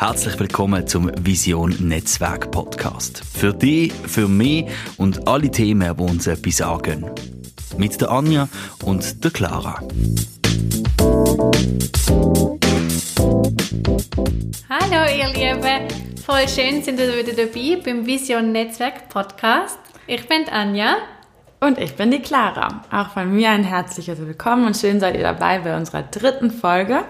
Herzlich willkommen zum Vision Netzwerk Podcast. Für dich, für mich und alle Themen, die uns etwas sagen. Mit der Anja und der Clara. Hallo ihr Lieben, voll schön sind ihr wieder dabei beim Vision Netzwerk Podcast. Ich bin Anja. Und ich bin die Clara. Auch von mir ein herzliches Willkommen und schön seid ihr dabei bei unserer dritten Folge.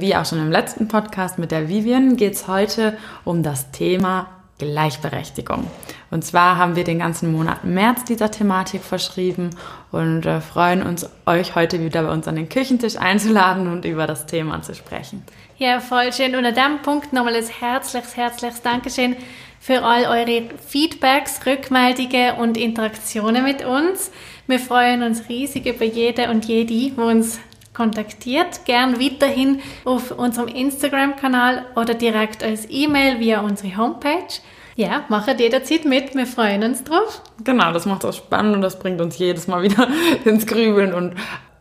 Wie auch schon im letzten Podcast mit der Vivian geht es heute um das Thema Gleichberechtigung. Und zwar haben wir den ganzen Monat März dieser Thematik verschrieben und äh, freuen uns, euch heute wieder bei uns an den Küchentisch einzuladen und über das Thema zu sprechen. Ja, voll schön. Und an diesem Punkt nochmal ein herzliches, herzliches Dankeschön für all eure Feedbacks, Rückmeldungen und Interaktionen mit uns. Wir freuen uns riesig über jede und jede, die uns kontaktiert. Gern weiterhin auf unserem Instagram-Kanal oder direkt als E-Mail via unsere Homepage. Ja, macht jederzeit mit. Wir freuen uns drauf. Genau, das macht auch spannend und das bringt uns jedes Mal wieder ins Grübeln und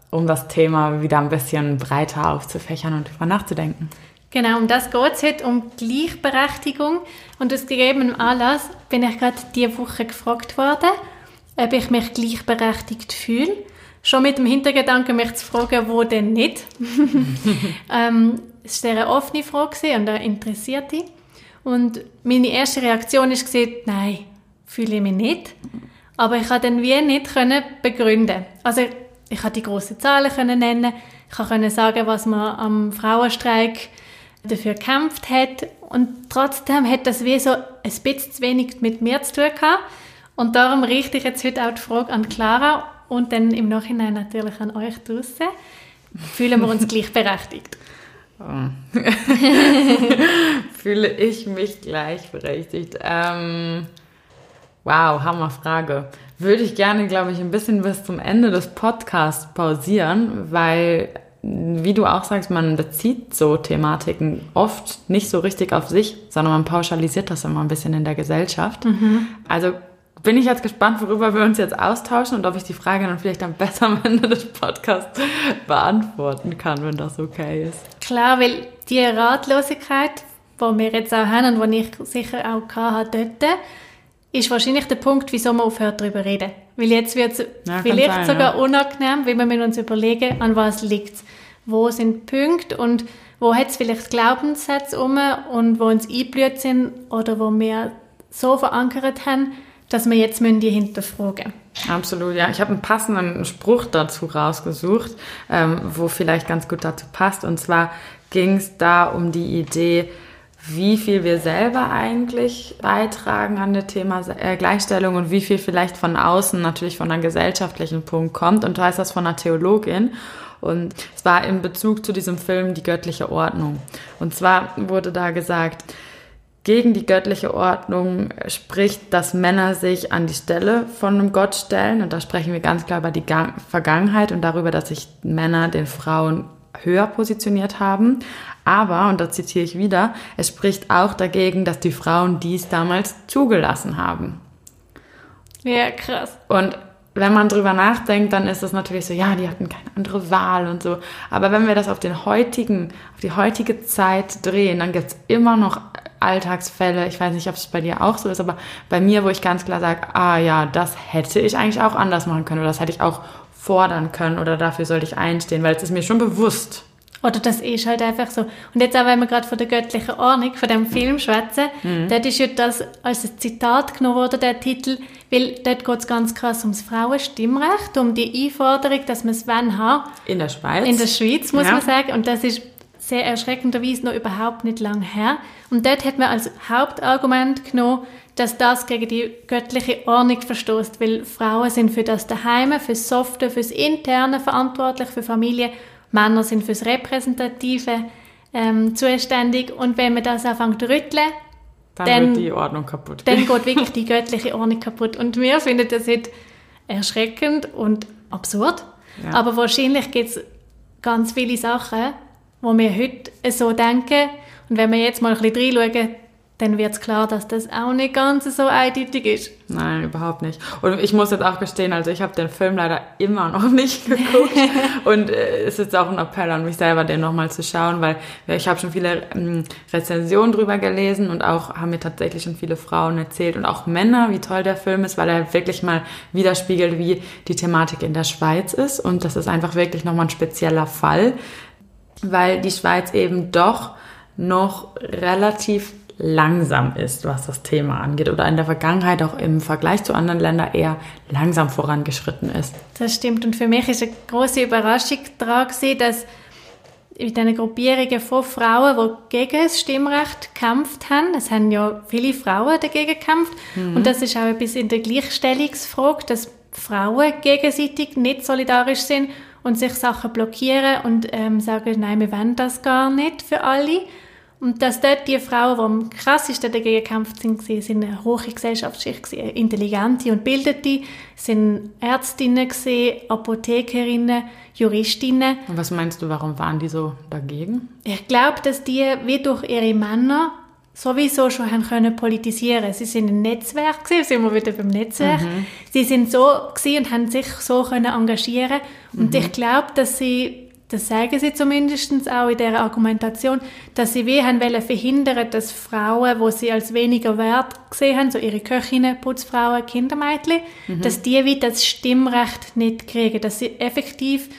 um das Thema wieder ein bisschen breiter aufzufächern und darüber nachzudenken. Genau, um das geht es heute, um Gleichberechtigung. Und aus gegebenem Anlass bin ich gerade diese Woche gefragt worden, ob ich mich gleichberechtigt fühle. Schon mit dem Hintergedanken, mich zu fragen, wo denn nicht. ähm, es war eine offene Frage und eine interessierte. Und meine erste Reaktion war, nein, fühle ich mich nicht. Aber ich konnte dann wie nicht begründen. Also ich konnte die grossen Zahlen nennen, ich konnte sagen, was man am Frauenstreik dafür gekämpft hat. Und trotzdem hat das wie so ein bisschen zu wenig mit mir zu tun gehabt. Und darum richte ich jetzt heute auch die Frage an Clara und dann im Nachhinein natürlich an euch draußen. Fühlen wir uns gleichberechtigt? Oh. Fühle ich mich gleichberechtigt? Ähm, wow, Hammerfrage. Würde ich gerne, glaube ich, ein bisschen bis zum Ende des Podcasts pausieren, weil, wie du auch sagst, man bezieht so Thematiken oft nicht so richtig auf sich, sondern man pauschalisiert das immer ein bisschen in der Gesellschaft. Mhm. Also bin ich jetzt gespannt, worüber wir uns jetzt austauschen und ob ich die Frage dann vielleicht am besser am Ende des Podcasts beantworten kann, wenn das okay ist. Klar, weil die Ratlosigkeit, die wir jetzt auch haben und die ich sicher auch hatte dort, ist wahrscheinlich der Punkt, wieso man aufhört darüber reden. Weil jetzt wird es ja, vielleicht sein, sogar ja. unangenehm, weil wir uns überlegen, an was liegt es. Wo sind die Punkte und wo hat es vielleicht Glaubenssätze um und wo uns eingeblüht sind oder wo wir so verankert haben, dass wir jetzt die hinterfragen Absolut, ja. Ich habe einen passenden Spruch dazu rausgesucht, ähm, wo vielleicht ganz gut dazu passt. Und zwar ging es da um die Idee, wie viel wir selber eigentlich beitragen an das Thema äh, Gleichstellung und wie viel vielleicht von außen, natürlich von einem gesellschaftlichen Punkt kommt. Und du heißt das von einer Theologin. Und es war in Bezug zu diesem Film Die göttliche Ordnung. Und zwar wurde da gesagt, gegen die göttliche Ordnung spricht, dass Männer sich an die Stelle von einem Gott stellen. Und da sprechen wir ganz klar über die Vergangenheit und darüber, dass sich Männer den Frauen höher positioniert haben. Aber, und da zitiere ich wieder, es spricht auch dagegen, dass die Frauen dies damals zugelassen haben. Ja, krass. Und wenn man drüber nachdenkt, dann ist es natürlich so, ja, die hatten keine andere Wahl und so. Aber wenn wir das auf den heutigen, auf die heutige Zeit drehen, dann gibt es immer noch Alltagsfälle. Ich weiß nicht, ob es bei dir auch so ist, aber bei mir, wo ich ganz klar sage, ah ja, das hätte ich eigentlich auch anders machen können oder das hätte ich auch fordern können oder dafür sollte ich einstehen, weil es ist mir schon bewusst. Oder das ist halt einfach so. Und jetzt auch, wenn wir gerade von der göttlichen Ordnung, von dem Film schwätzen, mhm. dort ist ja das als ein Zitat genommen worden, der Titel, weil dort geht es ganz krass ums Frauenstimmrecht, um die Einforderung, dass man es wenn haben. In der Schweiz. In der Schweiz, muss ja. man sagen. Und das ist sehr erschreckenderweise noch überhaupt nicht lang her. Und dort hat man als Hauptargument genommen, dass das gegen die göttliche Ordnung verstoßt, weil Frauen sind für das Daheim, fürs Softe, fürs Interne verantwortlich, für Familie. Männer sind fürs Repräsentative ähm, zuständig. Und wenn man das anfängt zu rütteln, dann, dann wird die Ordnung kaputt. Dann geht wirklich die göttliche Ordnung kaputt. Und wir finden das jetzt erschreckend und absurd. Ja. Aber wahrscheinlich gibt es ganz viele Sachen, wo wir heute so denken. Und wenn wir jetzt mal ein bisschen reinschauen, dann wird es klar, dass das auch nicht ganz so eindeutig ist. Nein, überhaupt nicht. Und ich muss jetzt auch gestehen, also ich habe den Film leider immer noch nicht geguckt. und äh, es ist auch ein Appell an mich selber, den nochmal zu schauen, weil ich habe schon viele ähm, Rezensionen drüber gelesen und auch haben mir tatsächlich schon viele Frauen erzählt und auch Männer, wie toll der Film ist, weil er wirklich mal widerspiegelt, wie die Thematik in der Schweiz ist. Und das ist einfach wirklich nochmal ein spezieller Fall, weil die Schweiz eben doch noch relativ langsam ist, was das Thema angeht oder in der Vergangenheit auch im Vergleich zu anderen Ländern eher langsam vorangeschritten ist. Das stimmt und für mich ist eine große Überraschung daran gewesen, dass in diesen Gruppierungen von Frauen, die gegen das Stimmrecht gekämpft haben, es haben ja viele Frauen dagegen gekämpft mhm. und das ist auch etwas in der Gleichstellungsfrage, dass Frauen gegenseitig nicht solidarisch sind und sich Sachen blockieren und ähm, sagen, nein, wir wollen das gar nicht für alle. Und dass dort die Frauen, die am krassesten dagegen gekämpft sind, sind eine hohe Gesellschaftsschicht, intelligente und bildete, sind Ärztinnen, Apothekerinnen, Juristinnen. Und was meinst du, warum waren die so dagegen? Ich glaube, dass die wie durch ihre Männer sowieso schon haben können politisieren. Sie sind ein Netzwerk gewesen, sind wir wieder beim Netzwerk. Mhm. Sie sind so gewesen und haben sich so können engagieren. Und mhm. ich glaube, dass sie das sagen sie zumindest auch in der Argumentation, dass sie wie haben wollen verhindern, dass Frauen, wo sie als weniger wert gesehen haben, so ihre Köchinnen, Putzfrauen, Kindermädchen, mhm. dass die wie das Stimmrecht nicht kriegen, dass sie effektiv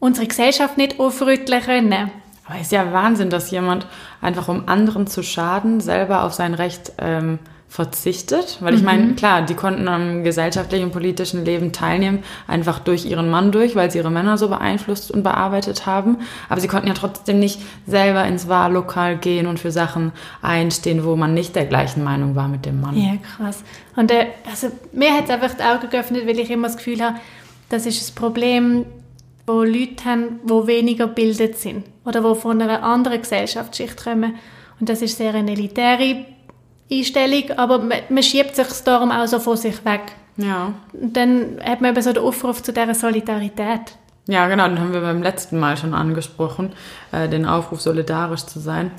unsere Gesellschaft nicht aufrütteln können. Aber es ist ja Wahnsinn, dass jemand einfach um anderen zu schaden, selber auf sein Recht ähm, verzichtet, weil ich meine, mhm. klar, die konnten am gesellschaftlichen und politischen Leben teilnehmen, einfach durch ihren Mann durch, weil sie ihre Männer so beeinflusst und bearbeitet haben, aber sie konnten ja trotzdem nicht selber ins Wahllokal gehen und für Sachen einstehen, wo man nicht der gleichen Meinung war mit dem Mann. Ja, krass. Und äh, also, mir hat es einfach die Augen geöffnet, weil ich immer das Gefühl habe, das ist das Problem, wo Leute haben, die weniger gebildet sind oder die von einer anderen Gesellschaftsschicht kommen. Und das ist sehr eine elitäre Einstellung, aber man, man schiebt sich darum auch so von sich weg. Ja. Und dann hat man eben so den Aufruf zu dieser Solidarität. Ja, genau, den haben wir beim letzten Mal schon angesprochen, äh, den Aufruf, solidarisch zu sein.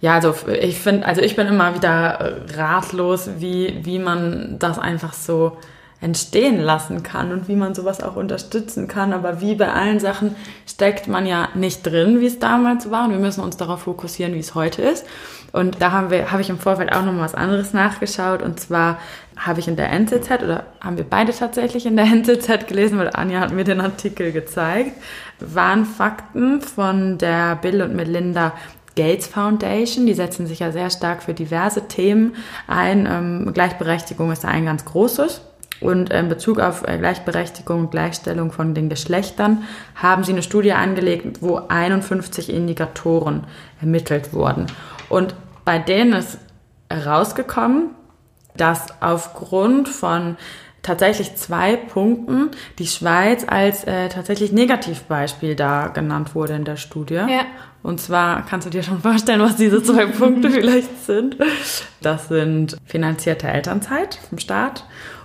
Ja, also ich finde, also ich bin immer wieder äh, ratlos, wie, wie man das einfach so entstehen lassen kann und wie man sowas auch unterstützen kann. Aber wie bei allen Sachen steckt man ja nicht drin, wie es damals war. Und wir müssen uns darauf fokussieren, wie es heute ist. Und da haben wir, habe ich im Vorfeld auch noch was anderes nachgeschaut. Und zwar habe ich in der NZZ oder haben wir beide tatsächlich in der NZZ gelesen, weil Anja hat mir den Artikel gezeigt, waren Fakten von der Bill und Melinda Gates Foundation. Die setzen sich ja sehr stark für diverse Themen ein. Ähm, Gleichberechtigung ist ein ganz großes. Und in Bezug auf äh, Gleichberechtigung und Gleichstellung von den Geschlechtern haben sie eine Studie angelegt, wo 51 Indikatoren ermittelt wurden. Und bei denen ist herausgekommen, dass aufgrund von tatsächlich zwei Punkten die Schweiz als äh, tatsächlich Negativbeispiel da genannt wurde in der Studie. Ja. Und zwar kannst du dir schon vorstellen, was diese zwei Punkte vielleicht sind. Das sind finanzierte Elternzeit vom Staat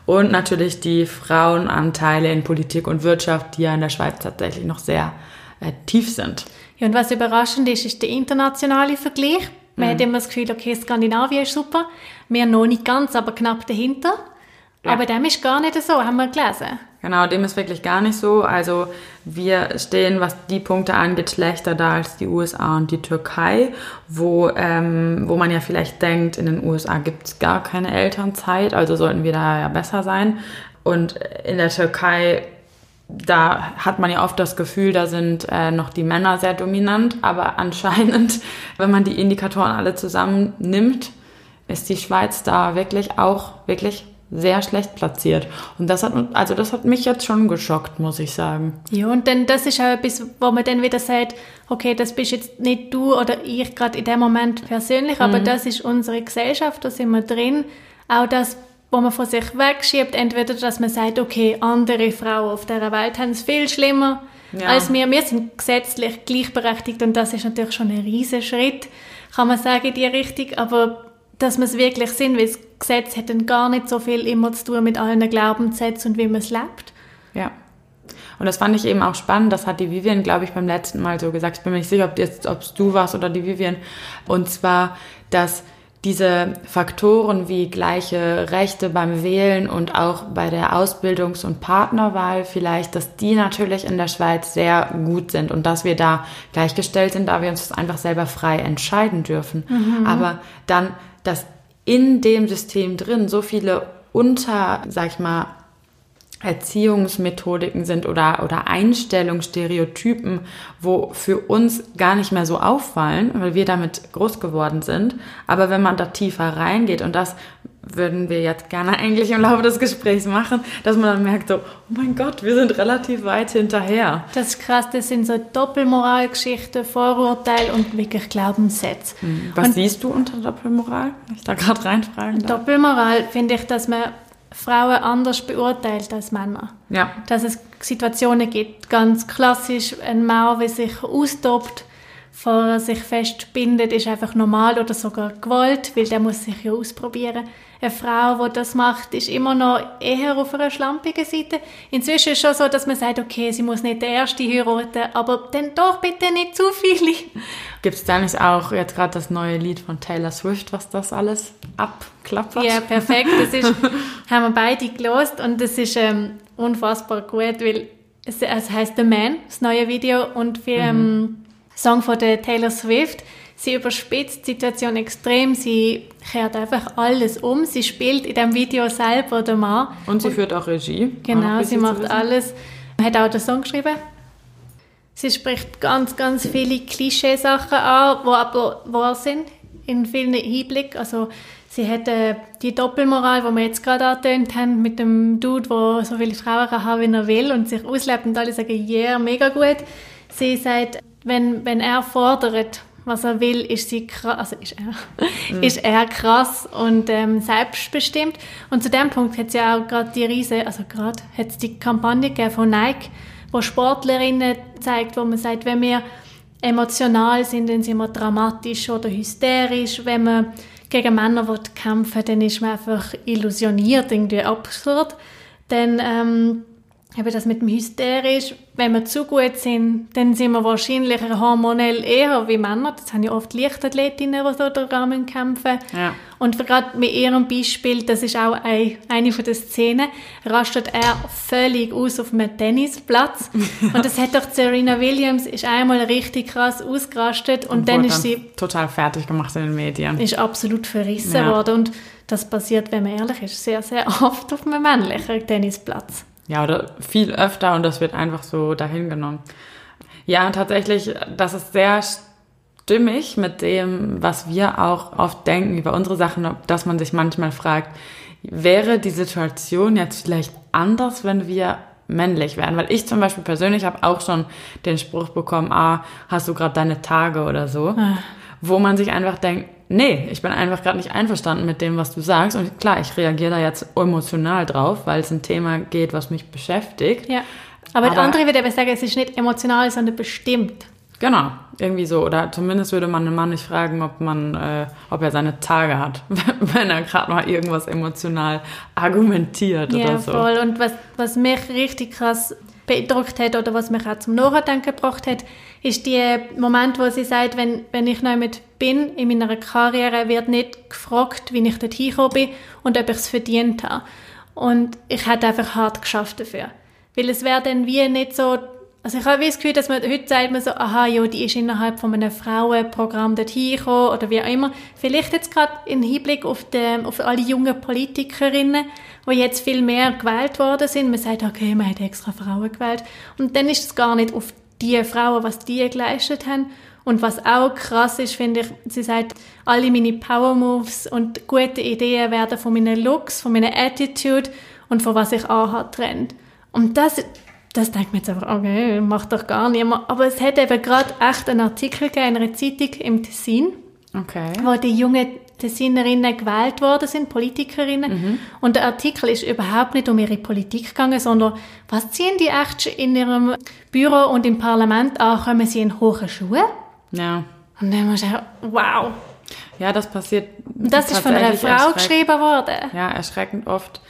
und natürlich die Frauenanteile in Politik und Wirtschaft, die ja in der Schweiz tatsächlich noch sehr äh, tief sind. Ja, und was überraschend ist, ist der internationale Vergleich. Man mhm. hat immer das Gefühl, okay, Skandinavien ist super. Wir noch nicht ganz, aber knapp dahinter. Ja. Aber dem ist gar nicht so, haben wir gelesen. Genau, dem ist wirklich gar nicht so. Also wir stehen, was die Punkte angeht, schlechter da als die USA und die Türkei, wo, ähm, wo man ja vielleicht denkt, in den USA gibt es gar keine Elternzeit, also sollten wir da ja besser sein. Und in der Türkei da hat man ja oft das Gefühl, da sind äh, noch die Männer sehr dominant, aber anscheinend, wenn man die Indikatoren alle zusammen nimmt, ist die Schweiz da wirklich auch wirklich sehr schlecht platziert. Und das hat, also das hat mich jetzt schon geschockt, muss ich sagen. Ja, und dann, das ist auch etwas, wo man dann wieder sagt, okay, das bist jetzt nicht du oder ich gerade in dem Moment persönlich, mhm. aber das ist unsere Gesellschaft, da sind wir drin. Auch das wo man von sich wegschiebt, entweder, dass man sagt, okay, andere Frauen auf dieser Welt haben es viel schlimmer ja. als wir. Wir sind gesetzlich gleichberechtigt und das ist natürlich schon ein riesen Schritt, kann man sagen, in die Richtung, aber dass wir es wirklich sind, weil das Gesetz hat dann gar nicht so viel immer zu tun mit allen Glaubenssätzen und wie man es lebt. Ja. Und das fand ich eben auch spannend. Das hat die Vivian, glaube ich, beim letzten Mal so gesagt. Ich bin mir nicht sicher, ob es du warst oder die Vivian. Und zwar, dass diese Faktoren wie gleiche Rechte beim Wählen und auch bei der Ausbildungs- und Partnerwahl vielleicht, dass die natürlich in der Schweiz sehr gut sind und dass wir da gleichgestellt sind, da wir uns das einfach selber frei entscheiden dürfen. Mhm. Aber dann, dass in dem System drin so viele unter, sag ich mal, Erziehungsmethodiken sind oder, oder Einstellungsstereotypen, wo für uns gar nicht mehr so auffallen, weil wir damit groß geworden sind. Aber wenn man da tiefer reingeht, und das würden wir jetzt gerne eigentlich im Laufe des Gesprächs machen, dass man dann merkt so, oh mein Gott, wir sind relativ weit hinterher. Das ist krass, das sind so Doppelmoralgeschichten, Vorurteile und wirklich Glaubenssätze. Hm. Was und siehst du unter Doppelmoral? Ich da gerade reinfragen darf. Doppelmoral finde ich, dass man Frauen anders beurteilt als Männer. Ja. Dass es Situationen gibt, ganz klassisch, ein Mann, der sich austobt, vor sich festbindet, ist einfach normal oder sogar Gewalt, weil der muss sich ja ausprobieren. Eine Frau, die das macht, ist immer noch eher auf einer schlampigen Seite. Inzwischen ist es schon so, dass man sagt, okay, sie muss nicht der Erste heiraten, aber dann doch bitte nicht zu viele. Gibt es da nicht auch jetzt gerade das neue Lied von Taylor Swift, was das alles abklappert? Ja, perfekt. Das ist, haben wir beide gelost und das ist ähm, unfassbar gut, weil es, es heißt The Man, das neue Video und wir, mhm. Song von der Taylor Swift. Sie überspitzt die Situation extrem, sie kehrt einfach alles um. Sie spielt in dem Video selber den Mann. Und sie führt auch Regie. Genau, sie macht alles. Hat auch den Song geschrieben. Sie spricht ganz, ganz viele Klischeesachen an, die aber wahr sind, in vielen Hinblick. Also sie hat äh, die Doppelmoral, die wir jetzt gerade angetönt haben, mit dem Dude, der so viele Frauen haben, wie er will und sich auslebt und alle sagen, yeah, mega gut. Sie sagt, wenn, wenn er fordert, was er will, ist sie krass, also ist er, mhm. ist er krass und ähm, selbstbestimmt. Und zu dem Punkt hat es ja auch gerade die Riese, also gerade hat es die Kampagne gegeben von Nike, wo Sportlerinnen zeigt, wo man sagt, wenn wir emotional sind, dann sind wir dramatisch oder hysterisch. Wenn man gegen Männer kämpfen will, dann ist man einfach illusioniert, irgendwie absurd. Dann ähm, eben das mit dem hysterisch, wenn wir zu gut sind, dann sind wir wahrscheinlich hormonell eher wie Männer. Das haben ja oft Leichtathletinnen, die so daran kämpfen. Ja. Und gerade mit ihrem Beispiel, das ist auch ein, eine von den Szenen, rastet er völlig aus auf einem Tennisplatz. und das hat doch Serena Williams, ist einmal richtig krass ausgerastet und, und dann ist sie... Total fertig gemacht in den Medien. Ist absolut verrissen ja. worden und das passiert, wenn man ehrlich ist, sehr, sehr oft auf einem männlichen Tennisplatz. Ja, oder viel öfter und das wird einfach so dahingenommen. Ja, tatsächlich, das ist sehr stimmig mit dem, was wir auch oft denken über unsere Sachen, dass man sich manchmal fragt, wäre die Situation jetzt vielleicht anders, wenn wir männlich wären? Weil ich zum Beispiel persönlich habe auch schon den Spruch bekommen, ah, hast du gerade deine Tage oder so, ah. wo man sich einfach denkt, nee, ich bin einfach gerade nicht einverstanden mit dem, was du sagst. Und klar, ich reagiere da jetzt emotional drauf, weil es ein Thema geht, was mich beschäftigt. Ja. Aber, aber der andere würde aber sagen, es ist nicht emotional, sondern bestimmt. Genau, irgendwie so. Oder zumindest würde man einen Mann nicht fragen, ob man, äh, ob er seine Tage hat, wenn er gerade mal irgendwas emotional argumentiert ja, oder so. Ja, voll. Und was, was mich richtig krass beeindruckt hat oder was mich auch zum Nachdenken gebracht hat, ist der Moment, wo sie sagt, wenn, wenn ich neu mit bin in meiner Karriere, wird nicht gefragt, wie ich dort hingekommen bin und ob ich es verdient habe. Und ich hätte einfach hart geschafft dafür. Weil es wäre dann wie nicht so, also ich habe das Gefühl, dass man, heute sagt man so, aha, ja, die ist innerhalb von einem Frauenprogramm dort hingekommen oder wie auch immer. Vielleicht jetzt gerade im Hinblick auf, die, auf alle jungen Politikerinnen, die jetzt viel mehr gewählt worden sind. Man sagt, okay, man hat extra Frauen gewählt. Und dann ist es gar nicht auf die Frauen, was die geleistet haben. Und was auch krass ist, finde ich, sie sagt, alle meine Power Moves und gute Ideen werden von meinen Looks, von meiner Attitude und von was ich anhabe trennt. Und das, das denkt man jetzt einfach, okay, macht doch gar niemand. Aber es hat eben gerade echt einen Artikel gegeben in einer Zeitung im Tessin, okay. wo die jungen Tessinerinnen gewählt worden sind, Politikerinnen. Mhm. Und der Artikel ist überhaupt nicht um ihre Politik gegangen, sondern was ziehen die echt in ihrem Büro und im Parlament an? Kommen sie in hohe Schuhe? Ja. Und dann muss ich wow. Ja, das passiert. Das ist von einer Frau geschrieben worden. Ja, erschreckend oft.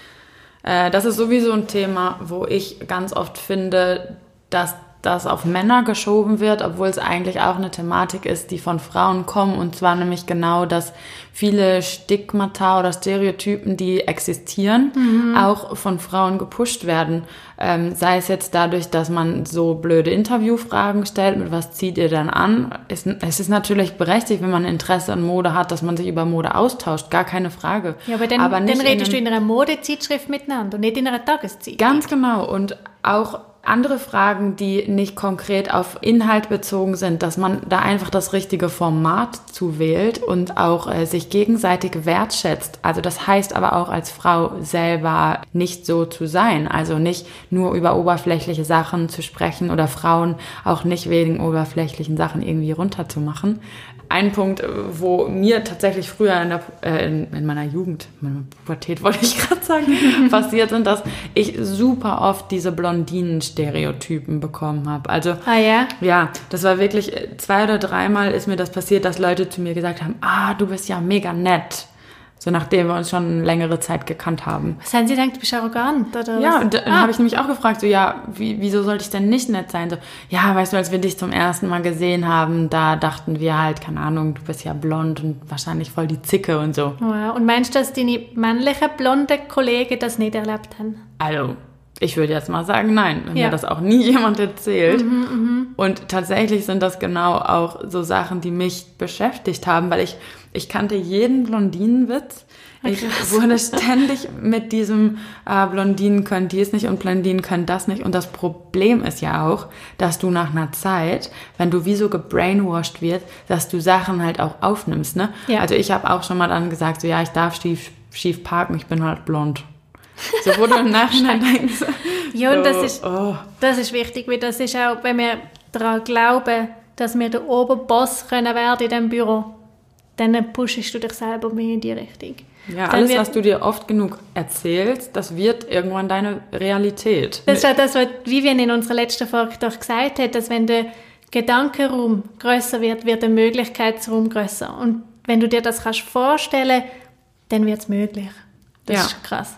Äh, das ist sowieso ein Thema, wo ich ganz oft finde, dass das auf Männer geschoben wird, obwohl es eigentlich auch eine Thematik ist, die von Frauen kommen. Und zwar nämlich genau, dass viele Stigmata oder Stereotypen, die existieren, mhm. auch von Frauen gepusht werden. Ähm, sei es jetzt dadurch, dass man so blöde Interviewfragen stellt, mit was zieht ihr dann an? Es, es ist natürlich berechtigt, wenn man Interesse an Mode hat, dass man sich über Mode austauscht, gar keine Frage. Ja, aber dann, aber dann redest in du in einer Modezeitschrift miteinander und nicht in einer Tageszeitung. Ganz genau. Und auch andere Fragen, die nicht konkret auf Inhalt bezogen sind, dass man da einfach das richtige Format zuwählt und auch äh, sich gegenseitig wertschätzt. Also das heißt aber auch als Frau selber nicht so zu sein. Also nicht nur über oberflächliche Sachen zu sprechen oder Frauen auch nicht wegen oberflächlichen Sachen irgendwie runterzumachen, ein Punkt, wo mir tatsächlich früher in, der, äh, in, in meiner Jugend, in meiner Pubertät wollte ich gerade sagen, passiert sind, dass ich super oft diese Blondinen-Stereotypen bekommen habe. Also, ah, ja? ja, das war wirklich zwei oder dreimal ist mir das passiert, dass Leute zu mir gesagt haben, ah, du bist ja mega nett. So nachdem wir uns schon längere Zeit gekannt haben. Was haben Sie gedacht, du bist arrogant? Oder ja, und dann ah. habe ich nämlich auch gefragt, so ja, wie, wieso sollte ich denn nicht nett sein? So, ja, weißt du, als wir dich zum ersten Mal gesehen haben, da dachten wir halt, keine Ahnung, du bist ja blond und wahrscheinlich voll die Zicke und so. Wow. Und meinst du, dass deine männlichen blonde Kollegen das nicht erlebt haben? Also, ich würde jetzt mal sagen, nein, wenn ja. mir das auch nie jemand erzählt. Mhm, mh. Und tatsächlich sind das genau auch so Sachen, die mich beschäftigt haben, weil ich ich kannte jeden Blondinenwitz. Ich wurde ständig mit diesem äh, Blondinen können dies nicht und Blondinen können das nicht. Und das Problem ist ja auch, dass du nach einer Zeit, wenn du wie so gebrainwashed wirst, dass du Sachen halt auch aufnimmst. Ne? Ja. Also ich habe auch schon mal dann gesagt, so ja, ich darf schief, schief parken, ich bin halt blond. So wo du im Nachhinein denkst. Ja, und so, das, ist, oh. das ist wichtig, weil das ist auch, wenn wir daran glauben, dass wir der Oberboss können werden in diesem Büro dann pushst du dich selber mehr in die Richtung. Ja, dann alles, was du dir oft genug erzählst, das wird irgendwann deine Realität. Das ist ja das, was Vivian in unserer letzten Folge doch gesagt hat, dass wenn der Gedankenraum größer wird, wird der Möglichkeitsraum größer. Und wenn du dir das kannst vorstellen, dann wird es möglich. Das ja. ist krass.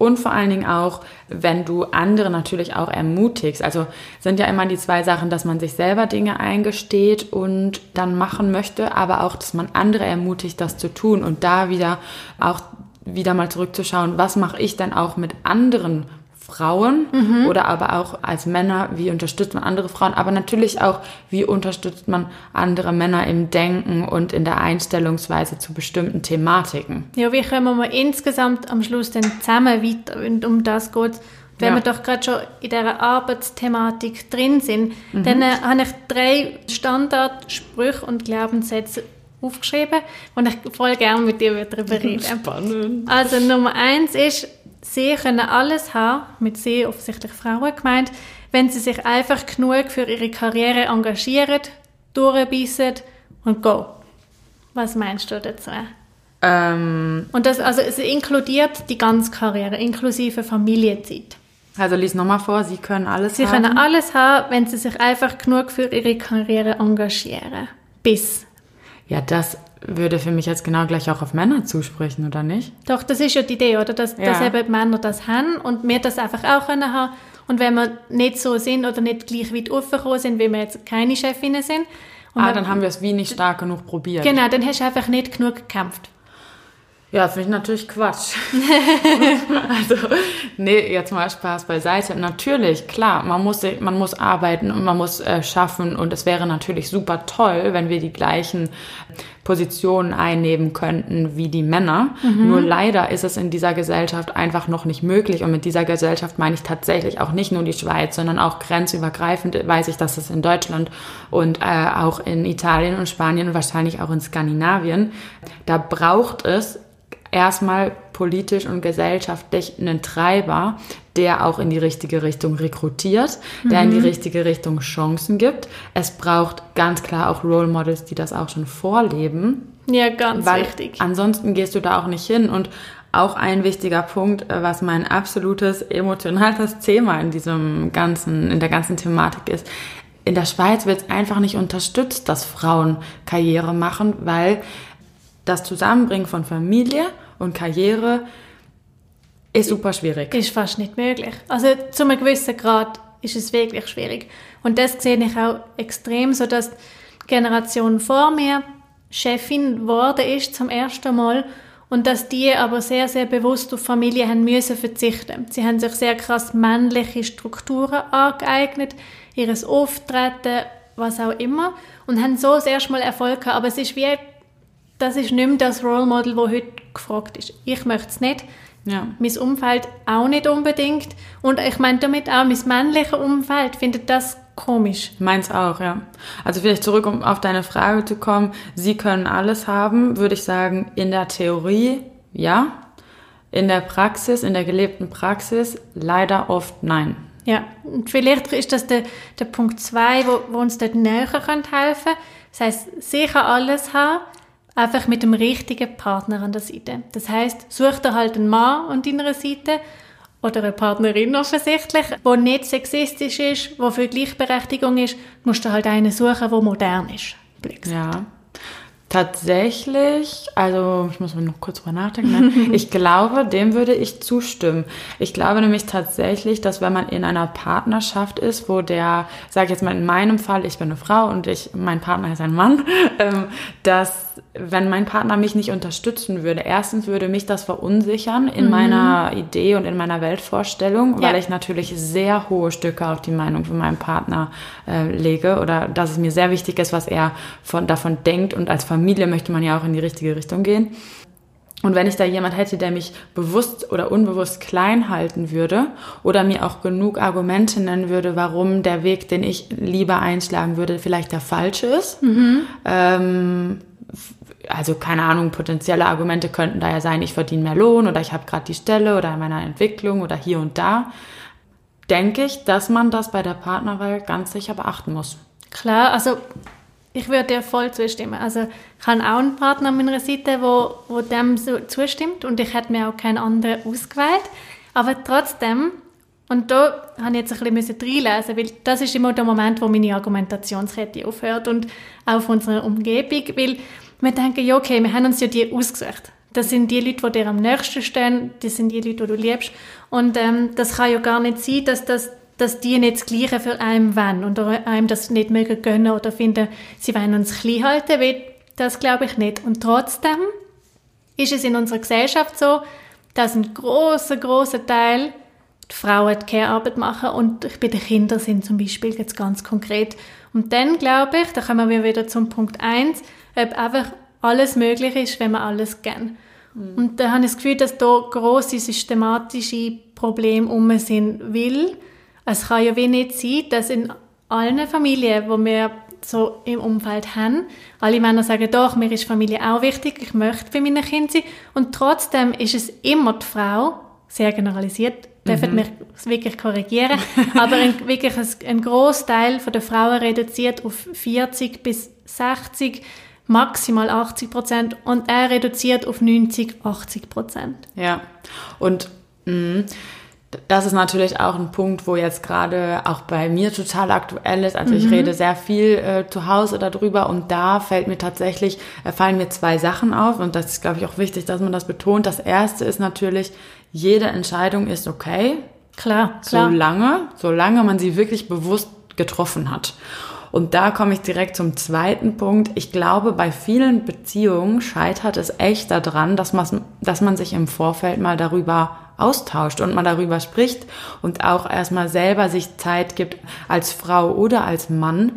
Und vor allen Dingen auch, wenn du andere natürlich auch ermutigst. Also sind ja immer die zwei Sachen, dass man sich selber Dinge eingesteht und dann machen möchte, aber auch, dass man andere ermutigt, das zu tun und da wieder auch wieder mal zurückzuschauen, was mache ich denn auch mit anderen Frauen mhm. oder aber auch als Männer, wie unterstützt man andere Frauen, aber natürlich auch, wie unterstützt man andere Männer im Denken und in der Einstellungsweise zu bestimmten Thematiken. Ja, wie können wir insgesamt am Schluss dann zusammen weiter, und um das geht wenn ja. wir doch gerade schon in dieser Arbeitsthematik drin sind, mhm. dann äh, habe ich drei Standardsprüche und Glaubenssätze aufgeschrieben und ich voll gerne mit dir darüber reden. Spannend. Also Nummer eins ist, Sie können alles haben, mit Sie offensichtlich Frauen gemeint, wenn sie sich einfach genug für ihre Karriere engagieren, durchbeissen und go. Was meinst du dazu? Ähm, und das also es inkludiert die ganze Karriere, inklusive Familienzeit. Also lies nochmal vor, Sie können alles sie haben. Sie können alles haben, wenn Sie sich einfach genug für Ihre Karriere engagieren. Bis. Ja, das würde für mich jetzt genau gleich auch auf Männer zusprechen, oder nicht? Doch, das ist ja die Idee, oder? Dass, ja. dass eben Männer das haben und wir das einfach auch können haben. Und wenn wir nicht so sind oder nicht gleich weit aufgekommen sind, wie wir jetzt keine Chefinnen sind. ah, dann haben wir es wie nicht stark genug probiert. Genau, dann hast du einfach nicht genug gekämpft. Ja, finde ich natürlich Quatsch. also, nee, jetzt mal Spaß beiseite. Natürlich, klar, man muss, man muss arbeiten und man muss äh, schaffen und es wäre natürlich super toll, wenn wir die gleichen Positionen einnehmen könnten wie die Männer. Mhm. Nur leider ist es in dieser Gesellschaft einfach noch nicht möglich und mit dieser Gesellschaft meine ich tatsächlich auch nicht nur die Schweiz, sondern auch grenzübergreifend weiß ich, dass es in Deutschland und äh, auch in Italien und Spanien und wahrscheinlich auch in Skandinavien, da braucht es erstmal politisch und gesellschaftlich einen Treiber, der auch in die richtige Richtung rekrutiert, der in die mhm. richtige Richtung Chancen gibt. Es braucht ganz klar auch Role Models, die das auch schon vorleben. Ja, ganz weil wichtig. Ansonsten gehst du da auch nicht hin und auch ein wichtiger Punkt, äh, was mein absolutes emotionales Thema in diesem ganzen, in der ganzen Thematik ist. In der Schweiz wird es einfach nicht unterstützt, dass Frauen Karriere machen, weil das Zusammenbringen von Familie und Karriere ist super schwierig. Ist fast nicht möglich. Also zu einem gewissen Grad ist es wirklich schwierig. Und das sehe ich auch extrem, so dass die Generation vor mir Chefin geworden ist zum ersten Mal und dass die aber sehr, sehr bewusst auf Familie haben müssen verzichten. Sie haben sich sehr krass männliche Strukturen angeeignet, ihres Auftreten, was auch immer, und haben so das erste Mal Erfolg gehabt. Aber es ist wie, das ist nicht mehr das Role Model, das heute gefragt ist. Ich möchte es nicht. Ja. Mein Umfeld auch nicht unbedingt. Und ich meine damit auch, mein männliches Umfeld findet das komisch. Meins auch, ja. Also vielleicht zurück, um auf deine Frage zu kommen. Sie können alles haben, würde ich sagen, in der Theorie ja. In der Praxis, in der gelebten Praxis leider oft nein. Ja, und vielleicht ist das der, der Punkt zwei, wo, wo uns dort näher helfen kann. Das heißt, sicher alles haben, einfach mit dem richtigen Partner an der Seite. Das heißt, such dir halt einen Mann an deiner Seite oder eine Partnerin offensichtlich, wo nicht sexistisch ist, wo für Gleichberechtigung ist, musst du halt einen suchen, wo modern ist. Blix. Ja. Tatsächlich, also ich muss mal noch kurz drüber nachdenken. Ne? Ich glaube, dem würde ich zustimmen. Ich glaube nämlich tatsächlich, dass wenn man in einer Partnerschaft ist, wo der, sage ich jetzt mal in meinem Fall, ich bin eine Frau und ich, mein Partner ist ein Mann, ähm, dass wenn mein Partner mich nicht unterstützen würde, erstens würde mich das verunsichern in mhm. meiner Idee und in meiner Weltvorstellung, weil ja. ich natürlich sehr hohe Stücke auf die Meinung von meinem Partner äh, lege oder dass es mir sehr wichtig ist, was er von, davon denkt und als Familie möchte man ja auch in die richtige Richtung gehen. Und wenn ich da jemand hätte, der mich bewusst oder unbewusst klein halten würde oder mir auch genug Argumente nennen würde, warum der Weg, den ich lieber einschlagen würde, vielleicht der falsche ist, mhm. ähm, also keine Ahnung, potenzielle Argumente könnten da ja sein, ich verdiene mehr Lohn oder ich habe gerade die Stelle oder in meiner Entwicklung oder hier und da, denke ich, dass man das bei der Partnerwahl ganz sicher beachten muss. Klar, also ich würde dir voll zustimmen. Also ich habe auch einen Partner an meiner Seite, wo, wo dem so zustimmt und ich hätte mir auch keinen anderen ausgewählt. Aber trotzdem, und da habe ich jetzt ein bisschen reinlesen, weil das ist immer der Moment, wo meine Argumentationskette aufhört und auch von unserer Umgebung, weil wir denken, ja, okay, wir haben uns ja die ausgesucht. Das sind die Leute, die dir am nächsten stehen, das sind die Leute, die du liebst. Und ähm, das kann ja gar nicht sein, dass, das, dass die nicht das Gleiche für einen wollen und einem das nicht mögen gönnen oder finden, sie wollen uns klein halten, weil das glaube ich nicht. Und trotzdem ist es in unserer Gesellschaft so, dass ein großer, großer Teil die Frauen die Care-Arbeit machen und bei den Kindern sind zum Beispiel jetzt ganz konkret. Und dann glaube ich, da kommen wir wieder zum Punkt 1, ob einfach alles möglich ist, wenn man alles kennt. Mhm. Und da habe ich das Gefühl, dass da große systematische Probleme um sind, weil es kann ja wie nicht sein, dass in allen Familien, wo wir so im Umfeld haben, alle Männer sagen, doch, mir ist Familie auch wichtig, ich möchte bei meinen Kindern sein. Und trotzdem ist es immer die Frau, sehr generalisiert, dürfen mhm. mich wirklich korrigieren, aber ein, wirklich ein, ein Großteil der Frauen reduziert auf 40 bis 60 maximal 80 Prozent und er reduziert auf 90, 80 Prozent. Ja, und mh, das ist natürlich auch ein Punkt, wo jetzt gerade auch bei mir total aktuell ist. Also mhm. ich rede sehr viel äh, zu Hause darüber und da fällt mir tatsächlich, äh, fallen mir zwei Sachen auf und das ist, glaube ich, auch wichtig, dass man das betont. Das erste ist natürlich, jede Entscheidung ist okay. Klar, klar. Solange, solange man sie wirklich bewusst getroffen hat. Und da komme ich direkt zum zweiten Punkt. Ich glaube, bei vielen Beziehungen scheitert es echt daran, dass man, dass man sich im Vorfeld mal darüber austauscht und man darüber spricht und auch erstmal selber sich Zeit gibt, als Frau oder als Mann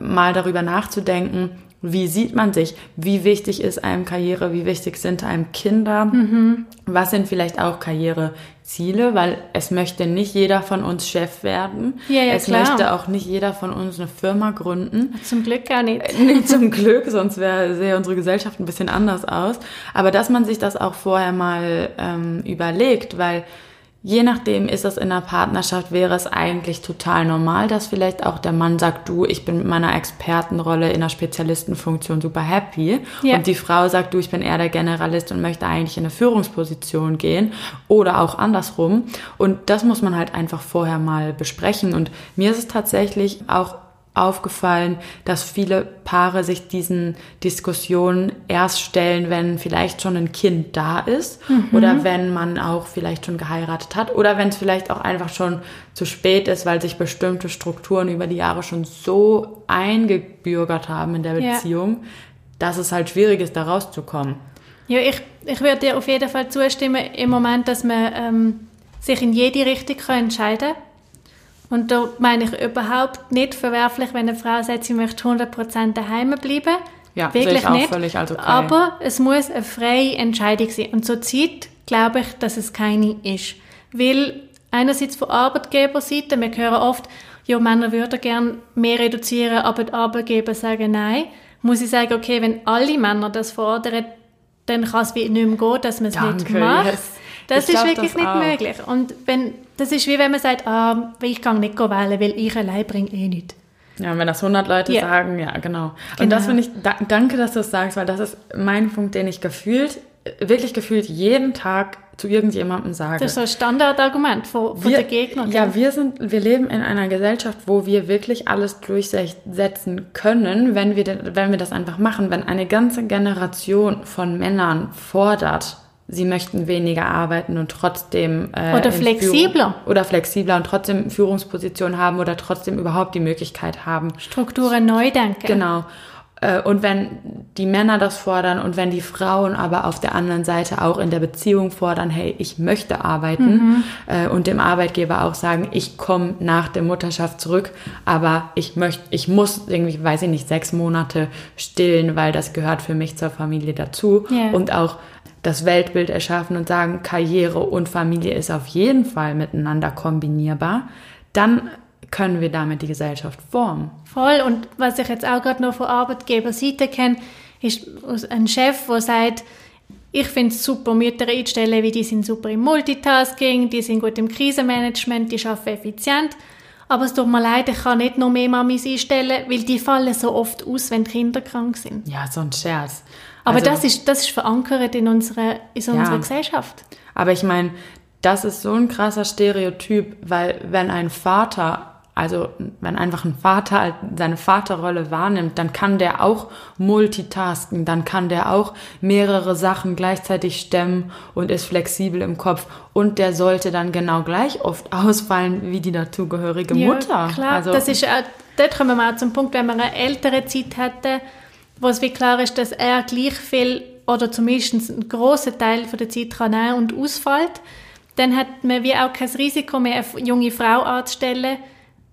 mal darüber nachzudenken, wie sieht man sich? Wie wichtig ist einem Karriere? Wie wichtig sind einem Kinder? Mhm. Was sind vielleicht auch Karriereziele? Weil es möchte nicht jeder von uns Chef werden. Ja, ja, es klar. möchte auch nicht jeder von uns eine Firma gründen. Zum Glück gar nicht. Äh, nicht zum Glück, sonst wäre sähe unsere Gesellschaft ein bisschen anders aus. Aber dass man sich das auch vorher mal ähm, überlegt, weil Je nachdem ist es in einer Partnerschaft, wäre es eigentlich total normal, dass vielleicht auch der Mann sagt, du, ich bin mit meiner Expertenrolle in einer Spezialistenfunktion super happy. Ja. Und die Frau sagt, du, ich bin eher der Generalist und möchte eigentlich in eine Führungsposition gehen. Oder auch andersrum. Und das muss man halt einfach vorher mal besprechen. Und mir ist es tatsächlich auch aufgefallen, dass viele Paare sich diesen Diskussionen erst stellen, wenn vielleicht schon ein Kind da ist mhm. oder wenn man auch vielleicht schon geheiratet hat oder wenn es vielleicht auch einfach schon zu spät ist, weil sich bestimmte Strukturen über die Jahre schon so eingebürgert haben in der Beziehung, ja. dass es halt schwierig ist, da rauszukommen. Ja, ich, ich würde dir auf jeden Fall zustimmen, im Moment, dass man ähm, sich in jede Richtung entscheiden kann und da meine ich überhaupt nicht verwerflich, wenn eine Frau sagt, sie möchte 100% daheim bleiben. Ja, wirklich nicht. Völlig als okay. Aber es muss eine freie Entscheidung sein. Und zurzeit glaube ich, dass es keine ist. Weil einerseits von Arbeitgeberseite, wir hören oft, ja, Männer würden gerne mehr reduzieren, aber die Arbeitgeber sagen nein. Muss ich sagen, okay, wenn alle Männer das fordern, dann kann es nicht mehr gehen, dass man es nicht macht. Yes. Das ich ist wirklich das nicht möglich. Und wenn, das ist wie wenn man sagt, ah, ich kann nicht wählen, weil ich allein bringe eh nichts. Ja, wenn das 100 Leute yeah. sagen, ja, genau. genau. Und das genau. finde ich, da, danke, dass du es sagst, weil das ist mein Punkt, den ich gefühlt, wirklich gefühlt jeden Tag zu irgendjemandem sage. Das ist so ein Standardargument von, von wir, der Gegner. Ja, wir sind, wir leben in einer Gesellschaft, wo wir wirklich alles durchsetzen können, wenn wir, wenn wir das einfach machen. Wenn eine ganze Generation von Männern fordert, sie möchten weniger arbeiten und trotzdem äh, oder flexibler Führung, oder flexibler und trotzdem Führungsposition haben oder trotzdem überhaupt die Möglichkeit haben. Strukturen neu denken. Genau. Äh, und wenn die Männer das fordern und wenn die Frauen aber auf der anderen Seite auch in der Beziehung fordern, hey, ich möchte arbeiten mhm. äh, und dem Arbeitgeber auch sagen, ich komme nach der Mutterschaft zurück, aber ich möchte, ich muss irgendwie, weiß ich nicht, sechs Monate stillen, weil das gehört für mich zur Familie dazu. Yeah. und auch das Weltbild erschaffen und sagen, Karriere und Familie ist auf jeden Fall miteinander kombinierbar, dann können wir damit die Gesellschaft formen. Voll. Und was ich jetzt auch gerade noch von Arbeitgeberseite kenne, ist ein Chef, der sagt, ich finde es super, Mütter einzustellen, wie die sind super im Multitasking, die sind gut im Krisenmanagement, die arbeiten effizient. Aber es tut mir leid, ich kann nicht noch mehr Mamis einstellen, weil die fallen so oft aus, wenn Kinder krank sind. Ja, so ein Scherz. Aber also, das, ist, das ist verankert in unserer, in unserer ja, Gesellschaft. Aber ich meine, das ist so ein krasser Stereotyp, weil wenn ein Vater also wenn einfach ein Vater seine Vaterrolle wahrnimmt, dann kann der auch multitasken, dann kann der auch mehrere Sachen gleichzeitig stemmen und ist flexibel im Kopf. Und der sollte dann genau gleich oft ausfallen wie die dazugehörige ja, Mutter. Klar, also, das ist, äh, dort kommen wir mal zum Punkt, wenn man eine ältere Zeit hätte, wo es wie klar ist, dass er gleich viel oder zumindest einen grossen Teil von der Zeit kann und ausfällt, dann hat man wie auch kein Risiko mehr, eine junge Frau anzustellen,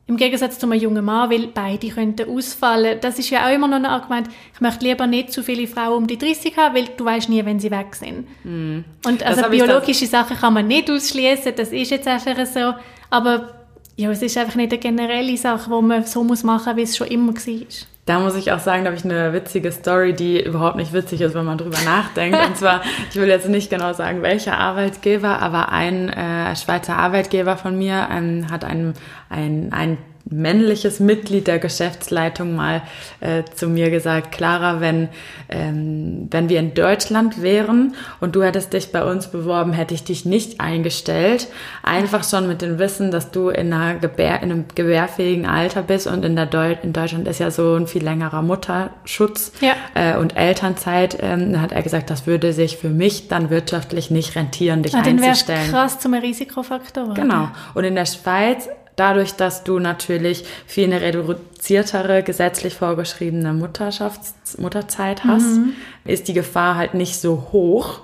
im Gegensatz zu einem jungen Mann, weil beide könnten ausfallen. Das ist ja auch immer noch ein Argument. Ich möchte lieber nicht zu viele Frauen um die 30 haben, weil du weißt nie, wenn sie weg sind. Mm. Und also biologische Sachen kann man nicht ausschließen. Das ist jetzt einfach so. Aber ja, es ist einfach nicht eine generelle Sache, die man so muss machen, wie es schon immer war. Da muss ich auch sagen, da habe ich eine witzige Story, die überhaupt nicht witzig ist, wenn man drüber nachdenkt. Und zwar, ich will jetzt nicht genau sagen, welcher Arbeitgeber, aber ein äh, Schweizer Arbeitgeber von mir ähm, hat einen, ein, ein männliches Mitglied der Geschäftsleitung mal äh, zu mir gesagt, Clara, wenn, ähm, wenn wir in Deutschland wären und du hättest dich bei uns beworben, hätte ich dich nicht eingestellt. Einfach schon mit dem Wissen, dass du in, einer Gebär, in einem gebärfähigen Alter bist und in, der Deu in Deutschland ist ja so ein viel längerer Mutterschutz ja. äh, und Elternzeit. Ähm, da hat er gesagt, das würde sich für mich dann wirtschaftlich nicht rentieren, dich ja, einzustellen. Den krass zum Risikofaktor. Genau. Und in der Schweiz dadurch, dass du natürlich viel eine reduziertere, gesetzlich vorgeschriebene Mutterschafts Mutterzeit hast, mhm. ist die Gefahr halt nicht so hoch,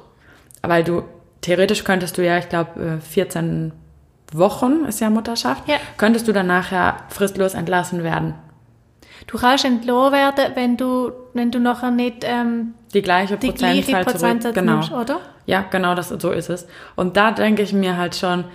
weil du theoretisch könntest du ja, ich glaube, 14 Wochen ist ja Mutterschaft, ja. könntest du dann nachher fristlos entlassen werden. Du kannst entlohnt werden, wenn du, wenn du nachher nicht ähm, die gleiche die Prozentzahl gleiche zurück, genau. Nimmst, oder? Ja, genau, das, so ist es. Und da denke ich mir halt schon,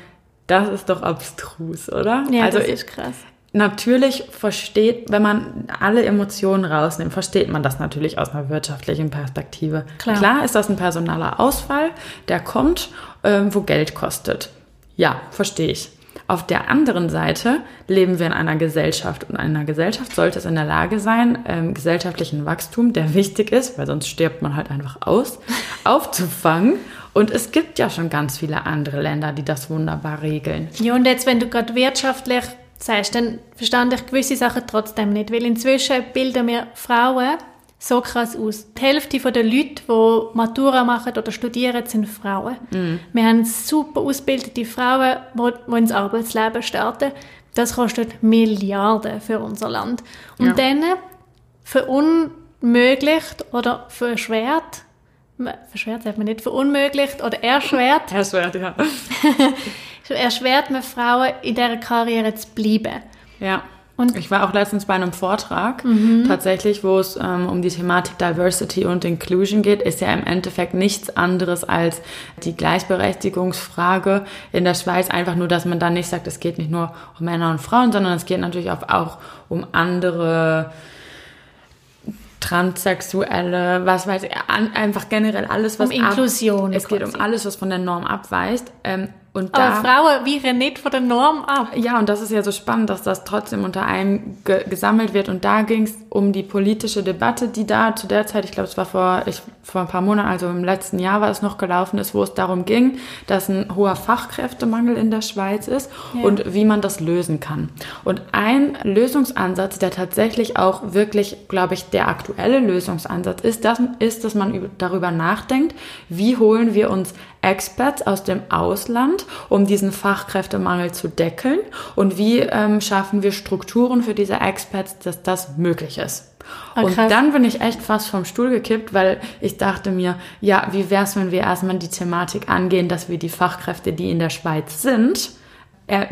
das ist doch abstrus, oder? Ja, also das ist krass. Natürlich versteht, wenn man alle Emotionen rausnimmt, versteht man das natürlich aus einer wirtschaftlichen Perspektive. Klar, Klar ist das ein personaler Ausfall, der kommt, ähm, wo Geld kostet. Ja, verstehe ich. Auf der anderen Seite leben wir in einer Gesellschaft und in einer Gesellschaft sollte es in der Lage sein, ähm, gesellschaftlichen Wachstum, der wichtig ist, weil sonst stirbt man halt einfach aus, aufzufangen und es gibt ja schon ganz viele andere Länder, die das wunderbar regeln. Ja, und jetzt, wenn du gerade wirtschaftlich sagst, dann verstand ich gewisse Sachen trotzdem nicht, weil inzwischen bilden wir Frauen so krass aus. Die Hälfte der Leute, die Matura machen oder studieren, sind Frauen. Mhm. Wir haben super ausgebildete Frauen, die, die ins Arbeitsleben starten. Das kostet Milliarden für unser Land. Und ja. dann verunmöglicht oder verschwert, verschwert sagt man nicht, verunmöglicht oder erschwert. erschwert, ja. erschwert man Frauen in dieser Karriere zu bleiben. Ja. Und ich war auch letztens bei einem Vortrag, mhm. tatsächlich, wo es ähm, um die Thematik Diversity und Inclusion geht, ist ja im Endeffekt nichts anderes als die Gleichberechtigungsfrage in der Schweiz. Einfach nur, dass man dann nicht sagt, es geht nicht nur um Männer und Frauen, sondern es geht natürlich auch, auch um andere Transsexuelle, was weiß ich, einfach generell alles, was um Inklusion. Ab, es geht um alles, was von der Norm abweicht. Ähm, und da, Aber Frauen weichen nicht von der Norm ab. Ja, und das ist ja so spannend, dass das trotzdem unter einem ge gesammelt wird. Und da ging es um die politische Debatte, die da zu der Zeit, ich glaube, es war vor, ich, vor ein paar Monaten, also im letzten Jahr war es noch gelaufen ist, wo es darum ging, dass ein hoher Fachkräftemangel in der Schweiz ist ja. und wie man das lösen kann. Und ein Lösungsansatz, der tatsächlich auch wirklich, glaube ich, der aktuelle Lösungsansatz ist, das, ist, dass man darüber nachdenkt, wie holen wir uns Experts aus dem Ausland, um diesen Fachkräftemangel zu deckeln und wie ähm, schaffen wir Strukturen für diese Experts, dass das möglich ist. Oh, und dann bin ich echt fast vom Stuhl gekippt, weil ich dachte mir, ja, wie wäre es, wenn wir erstmal die Thematik angehen, dass wir die Fachkräfte, die in der Schweiz sind,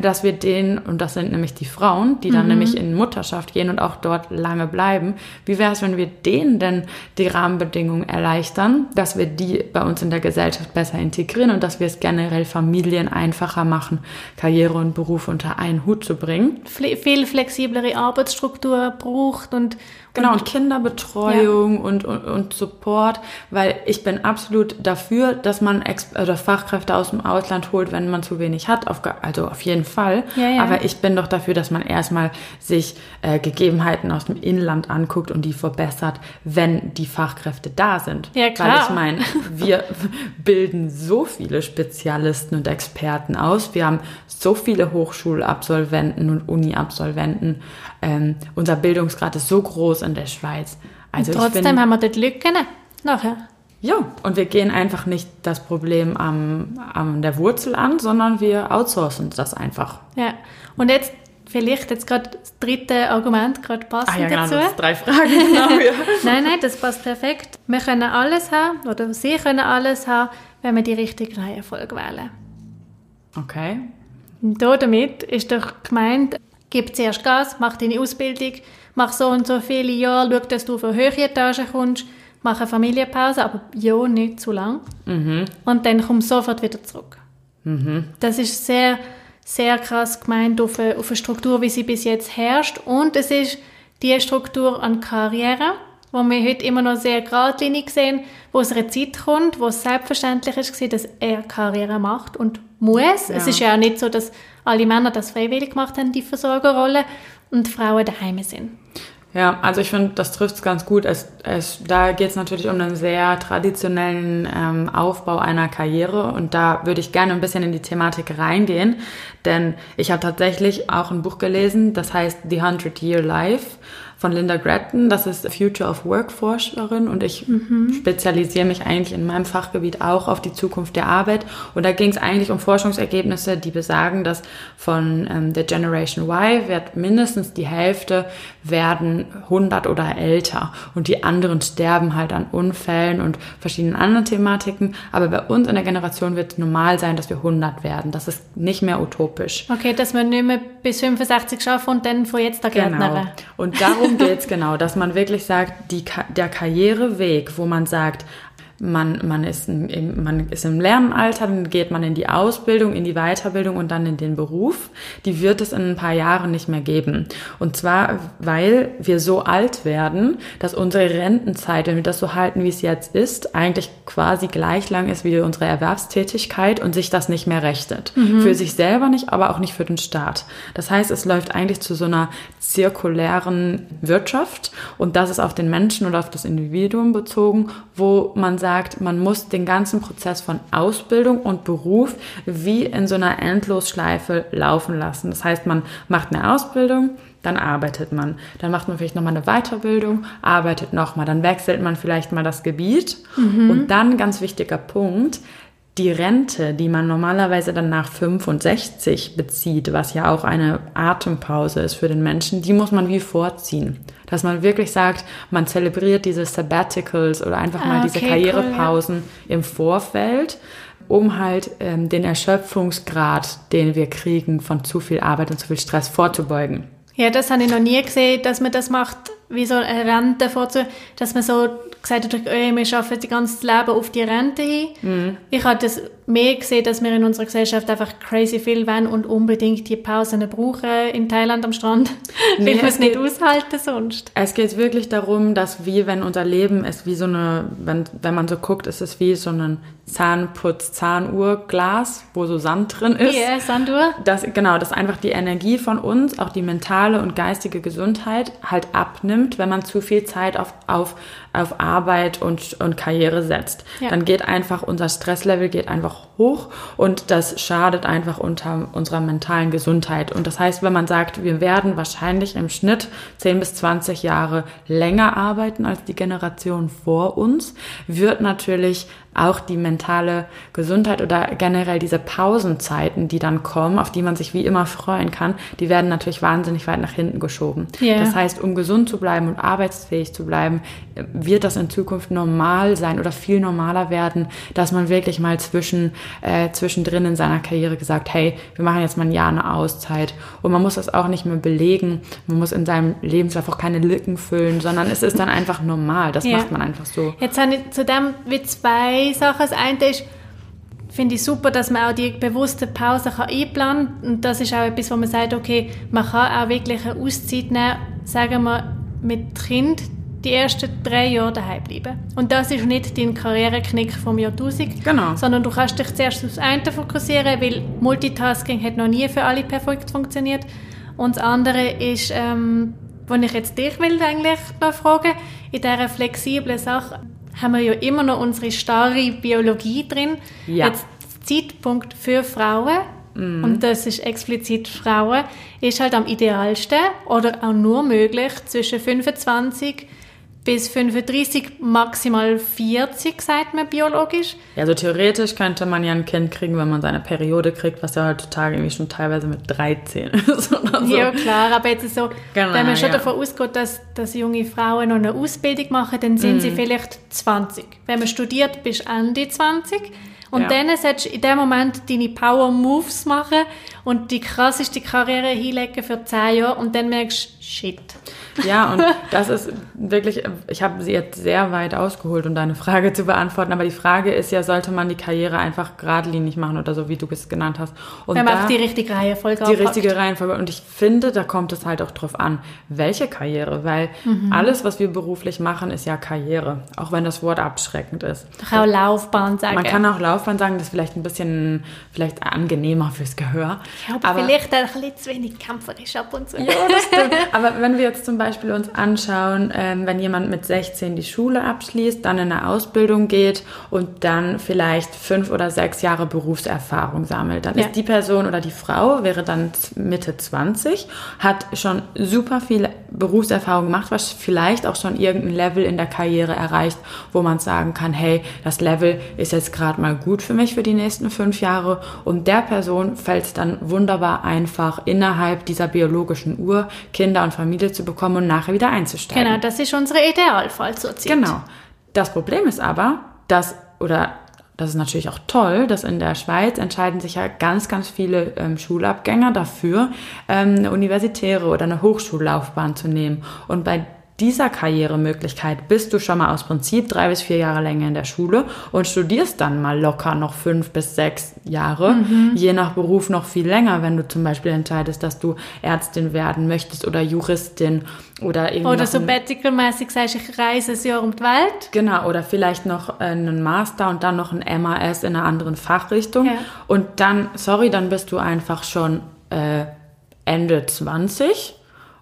dass wir denen, und das sind nämlich die Frauen, die dann mhm. nämlich in Mutterschaft gehen und auch dort lange bleiben, wie wäre es, wenn wir denen denn die Rahmenbedingungen erleichtern, dass wir die bei uns in der Gesellschaft besser integrieren und dass wir es generell Familien einfacher machen, Karriere und Beruf unter einen Hut zu bringen. Viel flexiblere Arbeitsstruktur braucht und Genau, und Kinderbetreuung ja. und, und, und Support, weil ich bin absolut dafür, dass man Ex oder Fachkräfte aus dem Ausland holt, wenn man zu wenig hat, auf, also auf jeden Fall. Ja, ja. Aber ich bin doch dafür, dass man erstmal sich äh, Gegebenheiten aus dem Inland anguckt und die verbessert, wenn die Fachkräfte da sind. Ja, klar. Weil ich meine, wir bilden so viele Spezialisten und Experten aus. Wir haben so viele Hochschulabsolventen und Uni-Absolventen. Ähm, unser Bildungsgrad ist so groß in der Schweiz. Also und trotzdem bin, haben wir dort Lücken nachher. Ja, und wir gehen einfach nicht das Problem am, am der Wurzel an, sondern wir outsourcen das einfach. Ja, und jetzt vielleicht jetzt gerade das dritte Argument gerade passend ah, ja, genau, dazu. Das drei Fragen genau. Ja. nein, nein, das passt perfekt. Wir können alles haben oder Sie können alles haben, wenn wir die richtige Reihenfolge wählen. Okay. Und damit ist doch gemeint, gib zuerst Gas, mach deine Ausbildung, mach so und so viele Jahre, schau, dass du auf eine höhere Etage kommst, mach eine Familienpause, aber ja, nicht zu lang. Mhm. Und dann komm sofort wieder zurück. Mhm. Das ist sehr, sehr krass gemeint auf eine, auf eine Struktur, wie sie bis jetzt herrscht. Und es ist die Struktur an Karriere, wo wir heute immer noch sehr geradlinig sehen, wo es eine Zeit kommt, wo es selbstverständlich ist, dass er Karriere macht und muss. Ja. Es ist ja auch nicht so, dass alle Männer das freiwillig gemacht haben, die Versorgerrolle, und Frauen daheim sind. Ja, also ich finde, das trifft es ganz gut. Es, es, da geht es natürlich um einen sehr traditionellen ähm, Aufbau einer Karriere und da würde ich gerne ein bisschen in die Thematik reingehen, denn ich habe tatsächlich auch ein Buch gelesen, das heißt The Hundred Year Life von Linda Gratton. Das ist Future of Work Forscherin und ich mhm. spezialisiere mich eigentlich in meinem Fachgebiet auch auf die Zukunft der Arbeit. Und da ging es eigentlich um Forschungsergebnisse, die besagen, dass von ähm, der Generation Y wird mindestens die Hälfte werden 100 oder älter und die anderen sterben halt an Unfällen und verschiedenen anderen Thematiken. Aber bei uns in der Generation wird es normal sein, dass wir 100 werden. Das ist nicht mehr utopisch. Okay, dass man nicht mehr bis 65 schaffen und dann von jetzt der Gärtnerin. Genau. Und darum darum geht es genau, dass man wirklich sagt, die, der Karriereweg, wo man sagt, man, man, ist im, man ist im Lernalter, dann geht man in die Ausbildung, in die Weiterbildung und dann in den Beruf. Die wird es in ein paar Jahren nicht mehr geben. Und zwar, weil wir so alt werden, dass unsere Rentenzeit, wenn wir das so halten, wie es jetzt ist, eigentlich quasi gleich lang ist wie unsere Erwerbstätigkeit und sich das nicht mehr rechnet. Mhm. Für sich selber nicht, aber auch nicht für den Staat. Das heißt, es läuft eigentlich zu so einer zirkulären Wirtschaft und das ist auf den Menschen oder auf das Individuum bezogen, wo man sagt, sagt, man muss den ganzen Prozess von Ausbildung und Beruf wie in so einer Endlosschleife laufen lassen. Das heißt, man macht eine Ausbildung, dann arbeitet man. Dann macht man vielleicht nochmal eine Weiterbildung, arbeitet nochmal. Dann wechselt man vielleicht mal das Gebiet. Mhm. Und dann, ganz wichtiger Punkt, die Rente, die man normalerweise dann nach 65 bezieht, was ja auch eine Atempause ist für den Menschen, die muss man wie vorziehen. Dass man wirklich sagt, man zelebriert diese Sabbaticals oder einfach mal ah, okay, diese Karrierepausen cool, ja. im Vorfeld, um halt ähm, den Erschöpfungsgrad, den wir kriegen von zu viel Arbeit und zu viel Stress vorzubeugen. Ja, das habe ich noch nie gesehen, dass man das macht, wie so eine Rente vorzu, dass man so gesagt hat, ey, wir arbeiten das ganze Leben auf die Rente hin. Mhm. Ich habe das mehr gesehen, dass wir in unserer Gesellschaft einfach crazy viel wollen und unbedingt die Pausen brauchen in Thailand am Strand, nee, weil wir es nicht aushalten sonst. Es geht wirklich darum, dass wie wenn unser Leben ist wie so eine, wenn, wenn man so guckt, ist es wie so ein Zahnputz, Zahnuhrglas, wo so Sand drin ist. Ja, yeah, Sanduhr. Das, genau, dass einfach die Energie von uns, auch die mentale und geistige Gesundheit halt abnimmt, wenn man zu viel Zeit auf, auf, auf Arbeit und, und Karriere setzt. Ja. Dann geht einfach unser Stresslevel geht einfach hoch und das schadet einfach unter unserer mentalen Gesundheit. Und das heißt, wenn man sagt, wir werden wahrscheinlich im Schnitt 10 bis 20 Jahre länger arbeiten als die Generation vor uns, wird natürlich auch die mentale Gesundheit oder generell diese Pausenzeiten, die dann kommen, auf die man sich wie immer freuen kann, die werden natürlich wahnsinnig weit nach hinten geschoben. Yeah. Das heißt, um gesund zu bleiben und arbeitsfähig zu bleiben, wird das in Zukunft normal sein oder viel normaler werden, dass man wirklich mal zwischen, äh, zwischendrin in seiner Karriere gesagt, hey, wir machen jetzt mal ein Jahr eine Auszeit. Und man muss das auch nicht mehr belegen. Man muss in seinem Lebenslauf auch keine Lücken füllen, sondern es ist dann einfach normal. Das ja. macht man einfach so. Jetzt habe ich zu dem wie zwei Sachen. Das eine ist, finde ich super, dass man auch die bewusste Pause kann einplanen kann. Und das ist auch etwas, wo man sagt, okay, man kann auch wirklich eine Auszeit nehmen, sagen wir, mit Kind die ersten drei Jahre daheim bleiben. Und das ist nicht dein Karriereknick vom Jahrtausend, genau. sondern du kannst dich zuerst aufs eine fokussieren, weil Multitasking hat noch nie für alle perfekt funktioniert. Und das andere ist, ähm, was ich jetzt dich will eigentlich noch fragen, in dieser flexiblen Sache, haben wir ja immer noch unsere starre Biologie drin. Ja. Jetzt Zeitpunkt für Frauen, mhm. und das ist explizit Frauen, ist halt am idealsten oder auch nur möglich zwischen 25 bis 35, maximal 40, sagt man biologisch. Also theoretisch könnte man ja ein Kind kriegen, wenn man seine Periode kriegt, was ja heutzutage irgendwie schon teilweise mit 13 ist oder so. Ja, klar, aber jetzt so, genau, wenn man schon ja. davon ausgeht, dass, dass junge Frauen noch eine Ausbildung machen, dann sind mm. sie vielleicht 20. Wenn man studiert, bist du Ende 20. Und ja. dann solltest du in dem Moment deine Power Moves machen und die krasseste Karriere hinlegen für 10 Jahre und dann merkst du, shit. Ja, und das ist wirklich, ich habe sie jetzt sehr weit ausgeholt, um deine Frage zu beantworten, aber die Frage ist ja, sollte man die Karriere einfach geradlinig machen oder so, wie du es genannt hast. Und Wenn man da, die richtige Reihenfolge Die richtige Reihenfolge. Und ich finde, da kommt es halt auch drauf an, welche Karriere, weil mhm. alles, was wir beruflich machen, ist ja Karriere, auch wenn das Wort abschreckend ist. Auch Laufbahn sagen. Man kann auch Laufbahn sagen, das ist vielleicht ein bisschen vielleicht angenehmer fürs Gehör. Ich glaube, vielleicht ein bisschen zu wenig kämpferisch ab und zu. Ja, das stimmt. aber wenn wir jetzt zum Beispiel Beispiel uns anschauen, ähm, wenn jemand mit 16 die Schule abschließt, dann in eine Ausbildung geht und dann vielleicht fünf oder sechs Jahre Berufserfahrung sammelt, dann ja. ist die Person oder die Frau, wäre dann Mitte 20, hat schon super viel Berufserfahrung gemacht, was vielleicht auch schon irgendein Level in der Karriere erreicht, wo man sagen kann, hey, das Level ist jetzt gerade mal gut für mich für die nächsten fünf Jahre und der Person fällt es dann wunderbar einfach, innerhalb dieser biologischen Uhr Kinder und Familie zu bekommen und nachher wieder einzusteigen. Genau, das ist unsere Idealfall zurzeit. Genau. Das Problem ist aber, dass, oder das ist natürlich auch toll, dass in der Schweiz entscheiden sich ja ganz, ganz viele ähm, Schulabgänger dafür, ähm, eine universitäre oder eine Hochschullaufbahn zu nehmen. Und bei dieser Karrieremöglichkeit bist du schon mal aus Prinzip drei bis vier Jahre länger in der Schule und studierst dann mal locker noch fünf bis sechs Jahre, mhm. je nach Beruf noch viel länger, wenn du zum Beispiel entscheidest, dass du Ärztin werden möchtest oder Juristin oder irgendwie. Oder so Sabbatical-mäßig sagst, ich reise ein Jahr um die Welt. Genau, oder vielleicht noch einen Master und dann noch ein MAS in einer anderen Fachrichtung. Ja. Und dann, sorry, dann bist du einfach schon äh, Ende 20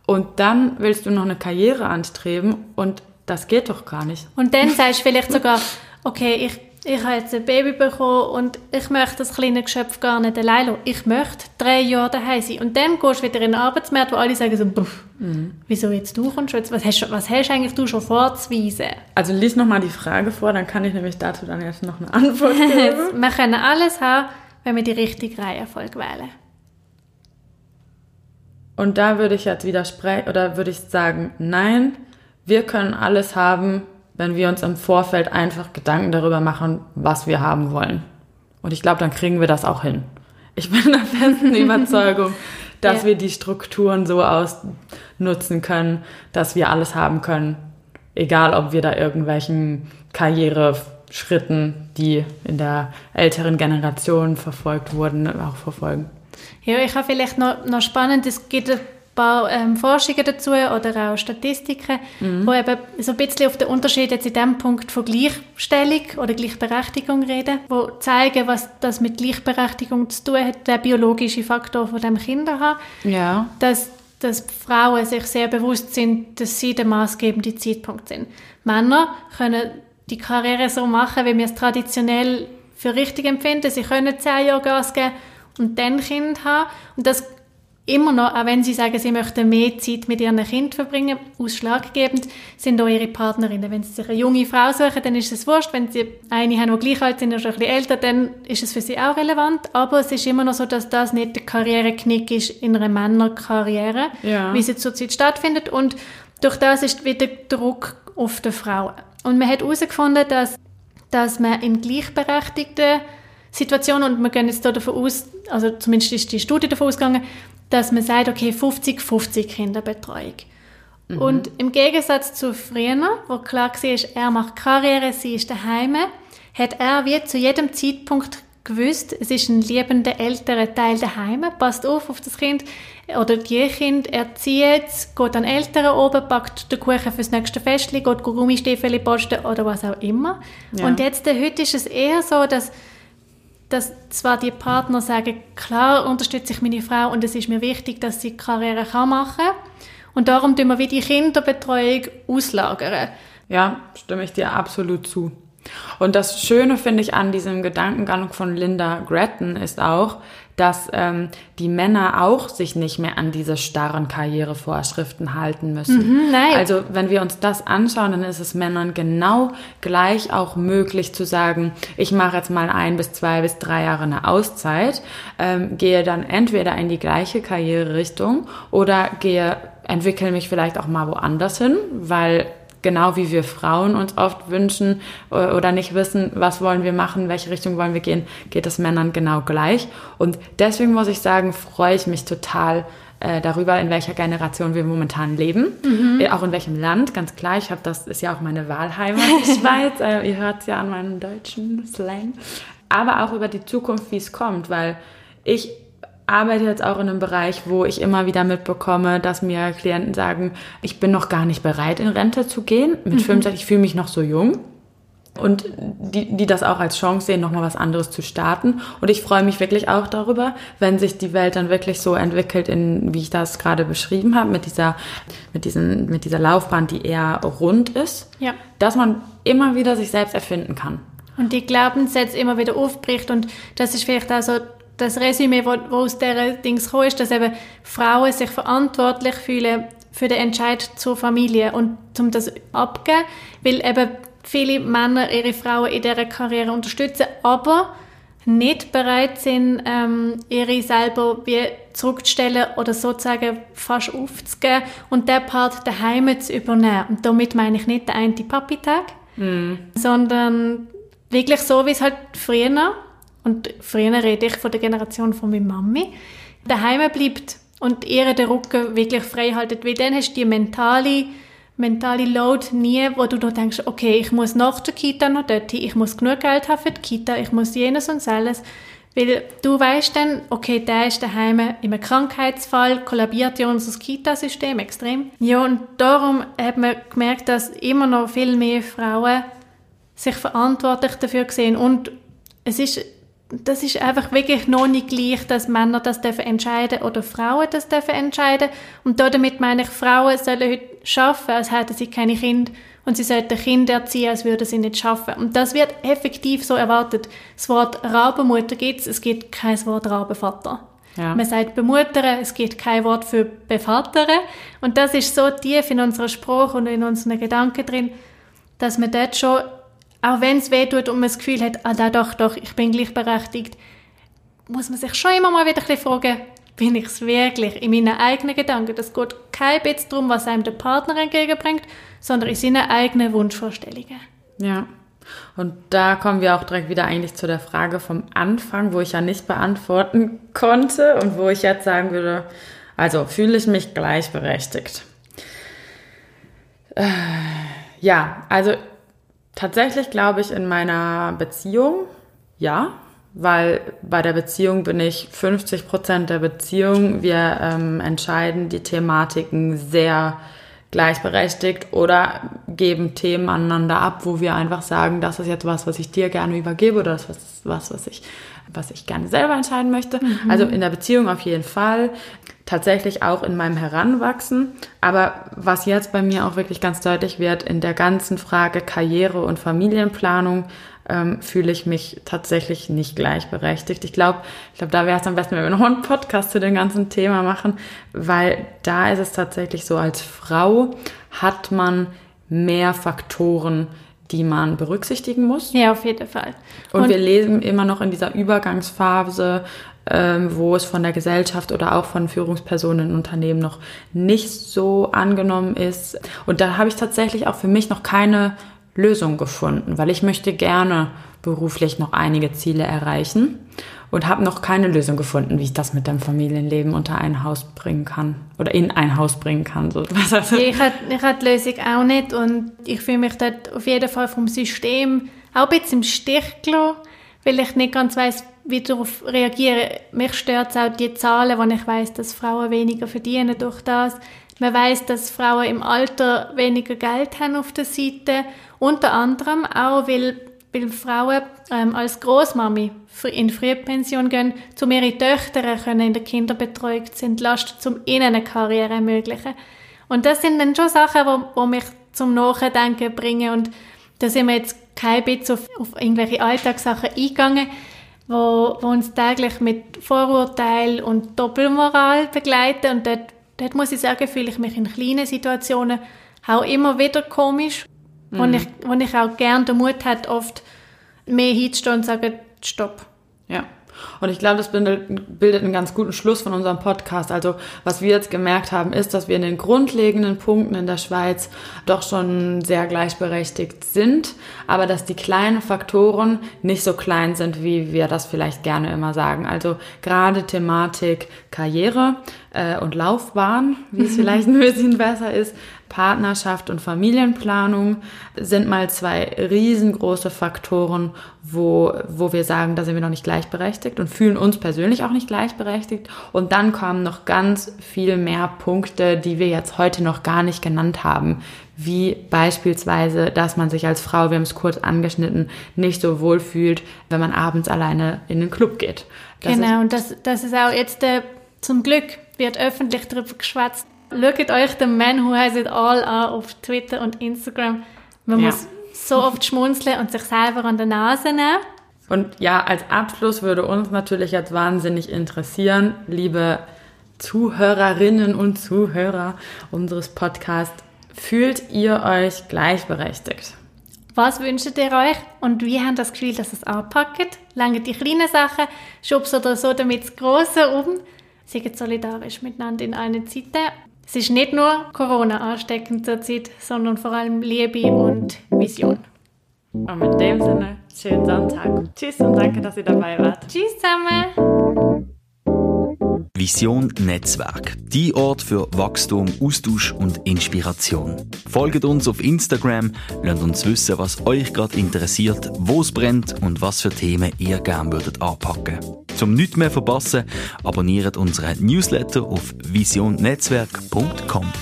und dann willst du noch eine Karriere anstreben und das geht doch gar nicht. Und dann sagst du vielleicht sogar, okay, ich, ich habe jetzt ein Baby bekommen und ich möchte das kleine Geschöpf gar nicht allein lassen. Ich möchte drei Jahre daheim sein. Und dann gehst du wieder in den Arbeitsmarkt, wo alle sagen so, mhm. wieso jetzt du kommst jetzt? Was hast, was hast eigentlich du schon vorzuweisen? Also lies nochmal die Frage vor, dann kann ich nämlich dazu dann jetzt noch eine Antwort geben. wir können alles haben, wenn wir die richtige Reihenfolge wählen. Und da würde ich jetzt widersprechen, oder würde ich sagen, nein, wir können alles haben, wenn wir uns im Vorfeld einfach Gedanken darüber machen, was wir haben wollen. Und ich glaube, dann kriegen wir das auch hin. Ich bin der festen Überzeugung, dass ja. wir die Strukturen so ausnutzen können, dass wir alles haben können. Egal, ob wir da irgendwelchen Karriereschritten, die in der älteren Generation verfolgt wurden, auch verfolgen. Ja, ich habe vielleicht noch, noch spannend, es gibt ein paar ähm, Forschungen dazu oder auch Statistiken, mhm. wo eben so ein bisschen auf den Unterschied jetzt in dem Punkt von Gleichstellung oder Gleichberechtigung reden, wo zeigen, was das mit Gleichberechtigung zu tun hat, der biologische Faktor von dem Kinder haben. Ja. Dass, dass Frauen sich sehr bewusst sind, dass sie der maßgebende Zeitpunkt sind. Männer können die Karriere so machen, wie wir es traditionell für richtig empfinden. Sie können zehn Jahre Gas geben und dann Kind haben. Und das immer noch, auch wenn sie sagen, sie möchten mehr Zeit mit ihren Kind verbringen, ausschlaggebend sind auch ihre Partnerinnen. Wenn sie sich eine junge Frau suchen, dann ist es wurscht. Wenn sie eine haben, die gleich alt sind oder schon ein bisschen älter, dann ist es für sie auch relevant. Aber es ist immer noch so, dass das nicht der Karriereknick ist in einer Männerkarriere, ja. wie sie zurzeit stattfindet. Und durch das ist wieder Druck auf die Frauen. Und man hat herausgefunden, dass, dass man in gleichberechtigten Situation und wir gehen jetzt hier davon aus, also zumindest ist die Studie davon ausgegangen, dass man sagt, okay, 50-50 Kinderbetreuung. Mhm. Und im Gegensatz zu früher, wo klar war, er macht Karriere, sie ist daheim, hat er wie zu jedem Zeitpunkt gewusst, es ist ein liebender älterer Teil daheim, passt auf auf das Kind oder die Kind, erzieht es, geht an Eltern oben, packt den Kuchen fürs nächste Festchen, geht Gummistiefel posten oder was auch immer. Ja. Und jetzt, heute ist es eher so, dass dass zwar die Partner sagen, klar unterstütze ich meine Frau und es ist mir wichtig, dass sie Karriere kann machen und darum tun wir wie die Kinderbetreuung auslagern. Ja, stimme ich dir absolut zu. Und das Schöne finde ich an diesem Gedankengang von Linda Gretton ist auch, dass ähm, die Männer auch sich nicht mehr an diese starren Karrierevorschriften halten müssen. Mhm, nein. Also wenn wir uns das anschauen, dann ist es Männern genau gleich auch möglich zu sagen, ich mache jetzt mal ein bis zwei bis drei Jahre eine Auszeit, ähm, gehe dann entweder in die gleiche Karriererichtung oder gehe entwickle mich vielleicht auch mal woanders hin, weil genau wie wir Frauen uns oft wünschen äh, oder nicht wissen, was wollen wir machen, welche Richtung wollen wir gehen, geht es Männern genau gleich. Und deswegen muss ich sagen, freue ich mich total äh, darüber, in welcher Generation wir momentan leben, mhm. äh, auch in welchem Land, ganz klar. Ich habe das ist ja auch meine Wahlheimat, die Schweiz. Äh, ihr hört es ja an meinem deutschen Slang. Aber auch über die Zukunft, wie es kommt, weil ich arbeite jetzt auch in einem Bereich, wo ich immer wieder mitbekomme, dass mir Klienten sagen, ich bin noch gar nicht bereit, in Rente zu gehen. Mit mhm. 65, ich fühle mich noch so jung. Und die, die das auch als Chance sehen, nochmal was anderes zu starten. Und ich freue mich wirklich auch darüber, wenn sich die Welt dann wirklich so entwickelt, in, wie ich das gerade beschrieben habe, mit dieser, mit diesen, mit dieser Laufbahn, die eher rund ist, ja. dass man immer wieder sich selbst erfinden kann. Und die Glaubenssätze immer wieder aufbricht. Und das ist vielleicht auch so das Resümee, wo, wo aus dieser Dings gekommen ist, dass eben Frauen sich verantwortlich fühlen für den Entscheid zur Familie und um das abgeben, weil eben viele Männer ihre Frauen in dieser Karriere unterstützen, aber nicht bereit sind, ähm, ihre selber wie zurückzustellen oder sozusagen fast aufzugeben und der Part daheim zu übernehmen. Und damit meine ich nicht den einen Papi-Tag, mm. sondern wirklich so, wie es halt früher und früher rede ich von der Generation von meiner Mami, daheim bleibt und ihr den Rücken wirklich frei haltet, weil dann hast du die mentale, mentale Load nie, wo du noch denkst, okay, ich muss nach der Kita noch dort hin, ich muss genug Geld haben für die Kita, ich muss jenes und alles. Weil du weißt dann, okay, der ist daheim einem Krankheitsfall, kollabiert ja unser Kita-System extrem. Ja, und darum hat man gemerkt, dass immer noch viel mehr Frauen sich verantwortlich dafür sehen. Und es ist das ist einfach wirklich noch nicht gleich, dass Männer das dürfen entscheiden oder Frauen das dürfen entscheiden. Und damit meine ich, Frauen sollen heute arbeiten, als hätten sie keine Kinder und sie sollten Kinder erziehen, als würden sie nicht schaffen. Und das wird effektiv so erwartet. Das Wort Rabenmutter gibt es, es gibt kein Wort Rabenvater. Ja. Man sagt bemuttern, es gibt kein Wort für bevatern. Und das ist so tief in unserer Sprache und in unseren Gedanken drin, dass man dort schon, auch wenn es weh tut und man das Gefühl hat, ah, doch, doch, ich bin gleichberechtigt, muss man sich schon immer mal wieder ein bisschen fragen, bin ich es wirklich in meinen eigenen Gedanken? Das geht kein bisschen darum, was einem der Partner entgegenbringt, sondern in seinen eigenen Wunschvorstellungen. Ja. Und da kommen wir auch direkt wieder eigentlich zu der Frage vom Anfang, wo ich ja nicht beantworten konnte und wo ich jetzt sagen würde, also fühle ich mich gleichberechtigt. Äh, ja, also tatsächlich glaube ich in meiner Beziehung, ja, weil bei der Beziehung bin ich 50 Prozent der Beziehung. Wir ähm, entscheiden die Thematiken sehr gleichberechtigt oder geben Themen aneinander ab, wo wir einfach sagen, das ist jetzt was, was ich dir gerne übergebe oder das ist was, was ich, was ich gerne selber entscheiden möchte. Mhm. Also in der Beziehung auf jeden Fall. Tatsächlich auch in meinem Heranwachsen. Aber was jetzt bei mir auch wirklich ganz deutlich wird, in der ganzen Frage Karriere und Familienplanung, ähm, fühle ich mich tatsächlich nicht gleichberechtigt. Ich glaube, ich glaube, da wäre es am besten, wenn wir noch einen Podcast zu dem ganzen Thema machen, weil da ist es tatsächlich so, als Frau hat man mehr Faktoren, die man berücksichtigen muss. Ja, auf jeden Fall. Und, Und wir leben immer noch in dieser Übergangsphase, ähm, wo es von der Gesellschaft oder auch von Führungspersonen in Unternehmen noch nicht so angenommen ist. Und da habe ich tatsächlich auch für mich noch keine Lösung gefunden, weil ich möchte gerne beruflich noch einige Ziele erreichen und habe noch keine Lösung gefunden, wie ich das mit dem Familienleben unter ein Haus bringen kann oder in ein Haus bringen kann. So. ja, ich habe ich hab die Lösung auch nicht und ich fühle mich dort auf jeden Fall vom System auch ein bisschen im Stich gelassen, weil ich nicht ganz weiß, wie darauf reagieren. Mich stört auch die Zahlen, wo ich weiß, dass Frauen weniger verdienen durch das. Man weiß, dass Frauen im Alter weniger Geld haben auf der Seite unter anderem auch, weil, weil Frauen ähm, als Großmami in Frühpension gehen, um ihre Töchter können in der Kinderbetreuung zu entlasten, um ihnen eine Karriere ermöglichen. Und das sind dann schon Sachen, die, die mich zum Nachdenken bringen und da sind wir jetzt kein bisschen auf, auf irgendwelche Alltagssachen eingegangen, wo, wo uns täglich mit Vorurteil und Doppelmoral begleiten und dort, dort muss ich sagen, fühle ich mich in kleinen Situationen auch immer wieder komisch Mhm. Und ich, wo ich auch gerne den Mut hat, oft mehr hinzustehen und zu sagen, stopp. Ja. Und ich glaube, das bildet, bildet einen ganz guten Schluss von unserem Podcast. Also was wir jetzt gemerkt haben, ist, dass wir in den grundlegenden Punkten in der Schweiz doch schon sehr gleichberechtigt sind, aber dass die kleinen Faktoren nicht so klein sind, wie wir das vielleicht gerne immer sagen. Also gerade Thematik Karriere äh, und Laufbahn, wie es vielleicht ein bisschen besser ist, Partnerschaft und Familienplanung sind mal zwei riesengroße Faktoren, wo, wo wir sagen, da sind wir noch nicht gleichberechtigt und fühlen uns persönlich auch nicht gleichberechtigt. Und dann kommen noch ganz viel mehr Punkte, die wir jetzt heute noch gar nicht genannt haben, wie beispielsweise, dass man sich als Frau, wir haben es kurz angeschnitten, nicht so wohl fühlt, wenn man abends alleine in den Club geht. Das genau, und das, das ist auch jetzt äh, zum Glück wird öffentlich darüber geschwätzt, Schaut euch den Man Who Has It All an auf Twitter und Instagram. Man ja. muss so oft schmunzeln und sich selber an der Nase nehmen. Und ja, als Abschluss würde uns natürlich jetzt wahnsinnig interessieren, liebe Zuhörerinnen und Zuhörer unseres Podcasts, fühlt ihr euch gleichberechtigt? Was wünscht ihr euch und wie habt ihr das Gefühl, dass es anpackt? Lange die kleinen Sachen, schubst oder so damit das Große um. Seid solidarisch miteinander in einer Zeit es ist nicht nur Corona ansteckend zurzeit, sondern vor allem Liebe und Vision. Und mit dem Sinne, schönen Sonntag. Tschüss und danke, dass ihr dabei wart. Tschüss zusammen. Vision Netzwerk. Die Ort für Wachstum, Austausch und Inspiration. Folgt uns auf Instagram, lasst uns wissen, was euch gerade interessiert, wo es brennt und was für Themen ihr gerne würdet anpacken. Zum nichts mehr verpassen, abonniert unseren Newsletter auf visionnetzwerk.com.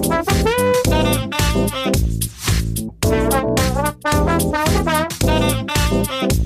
Thank you. Thank you.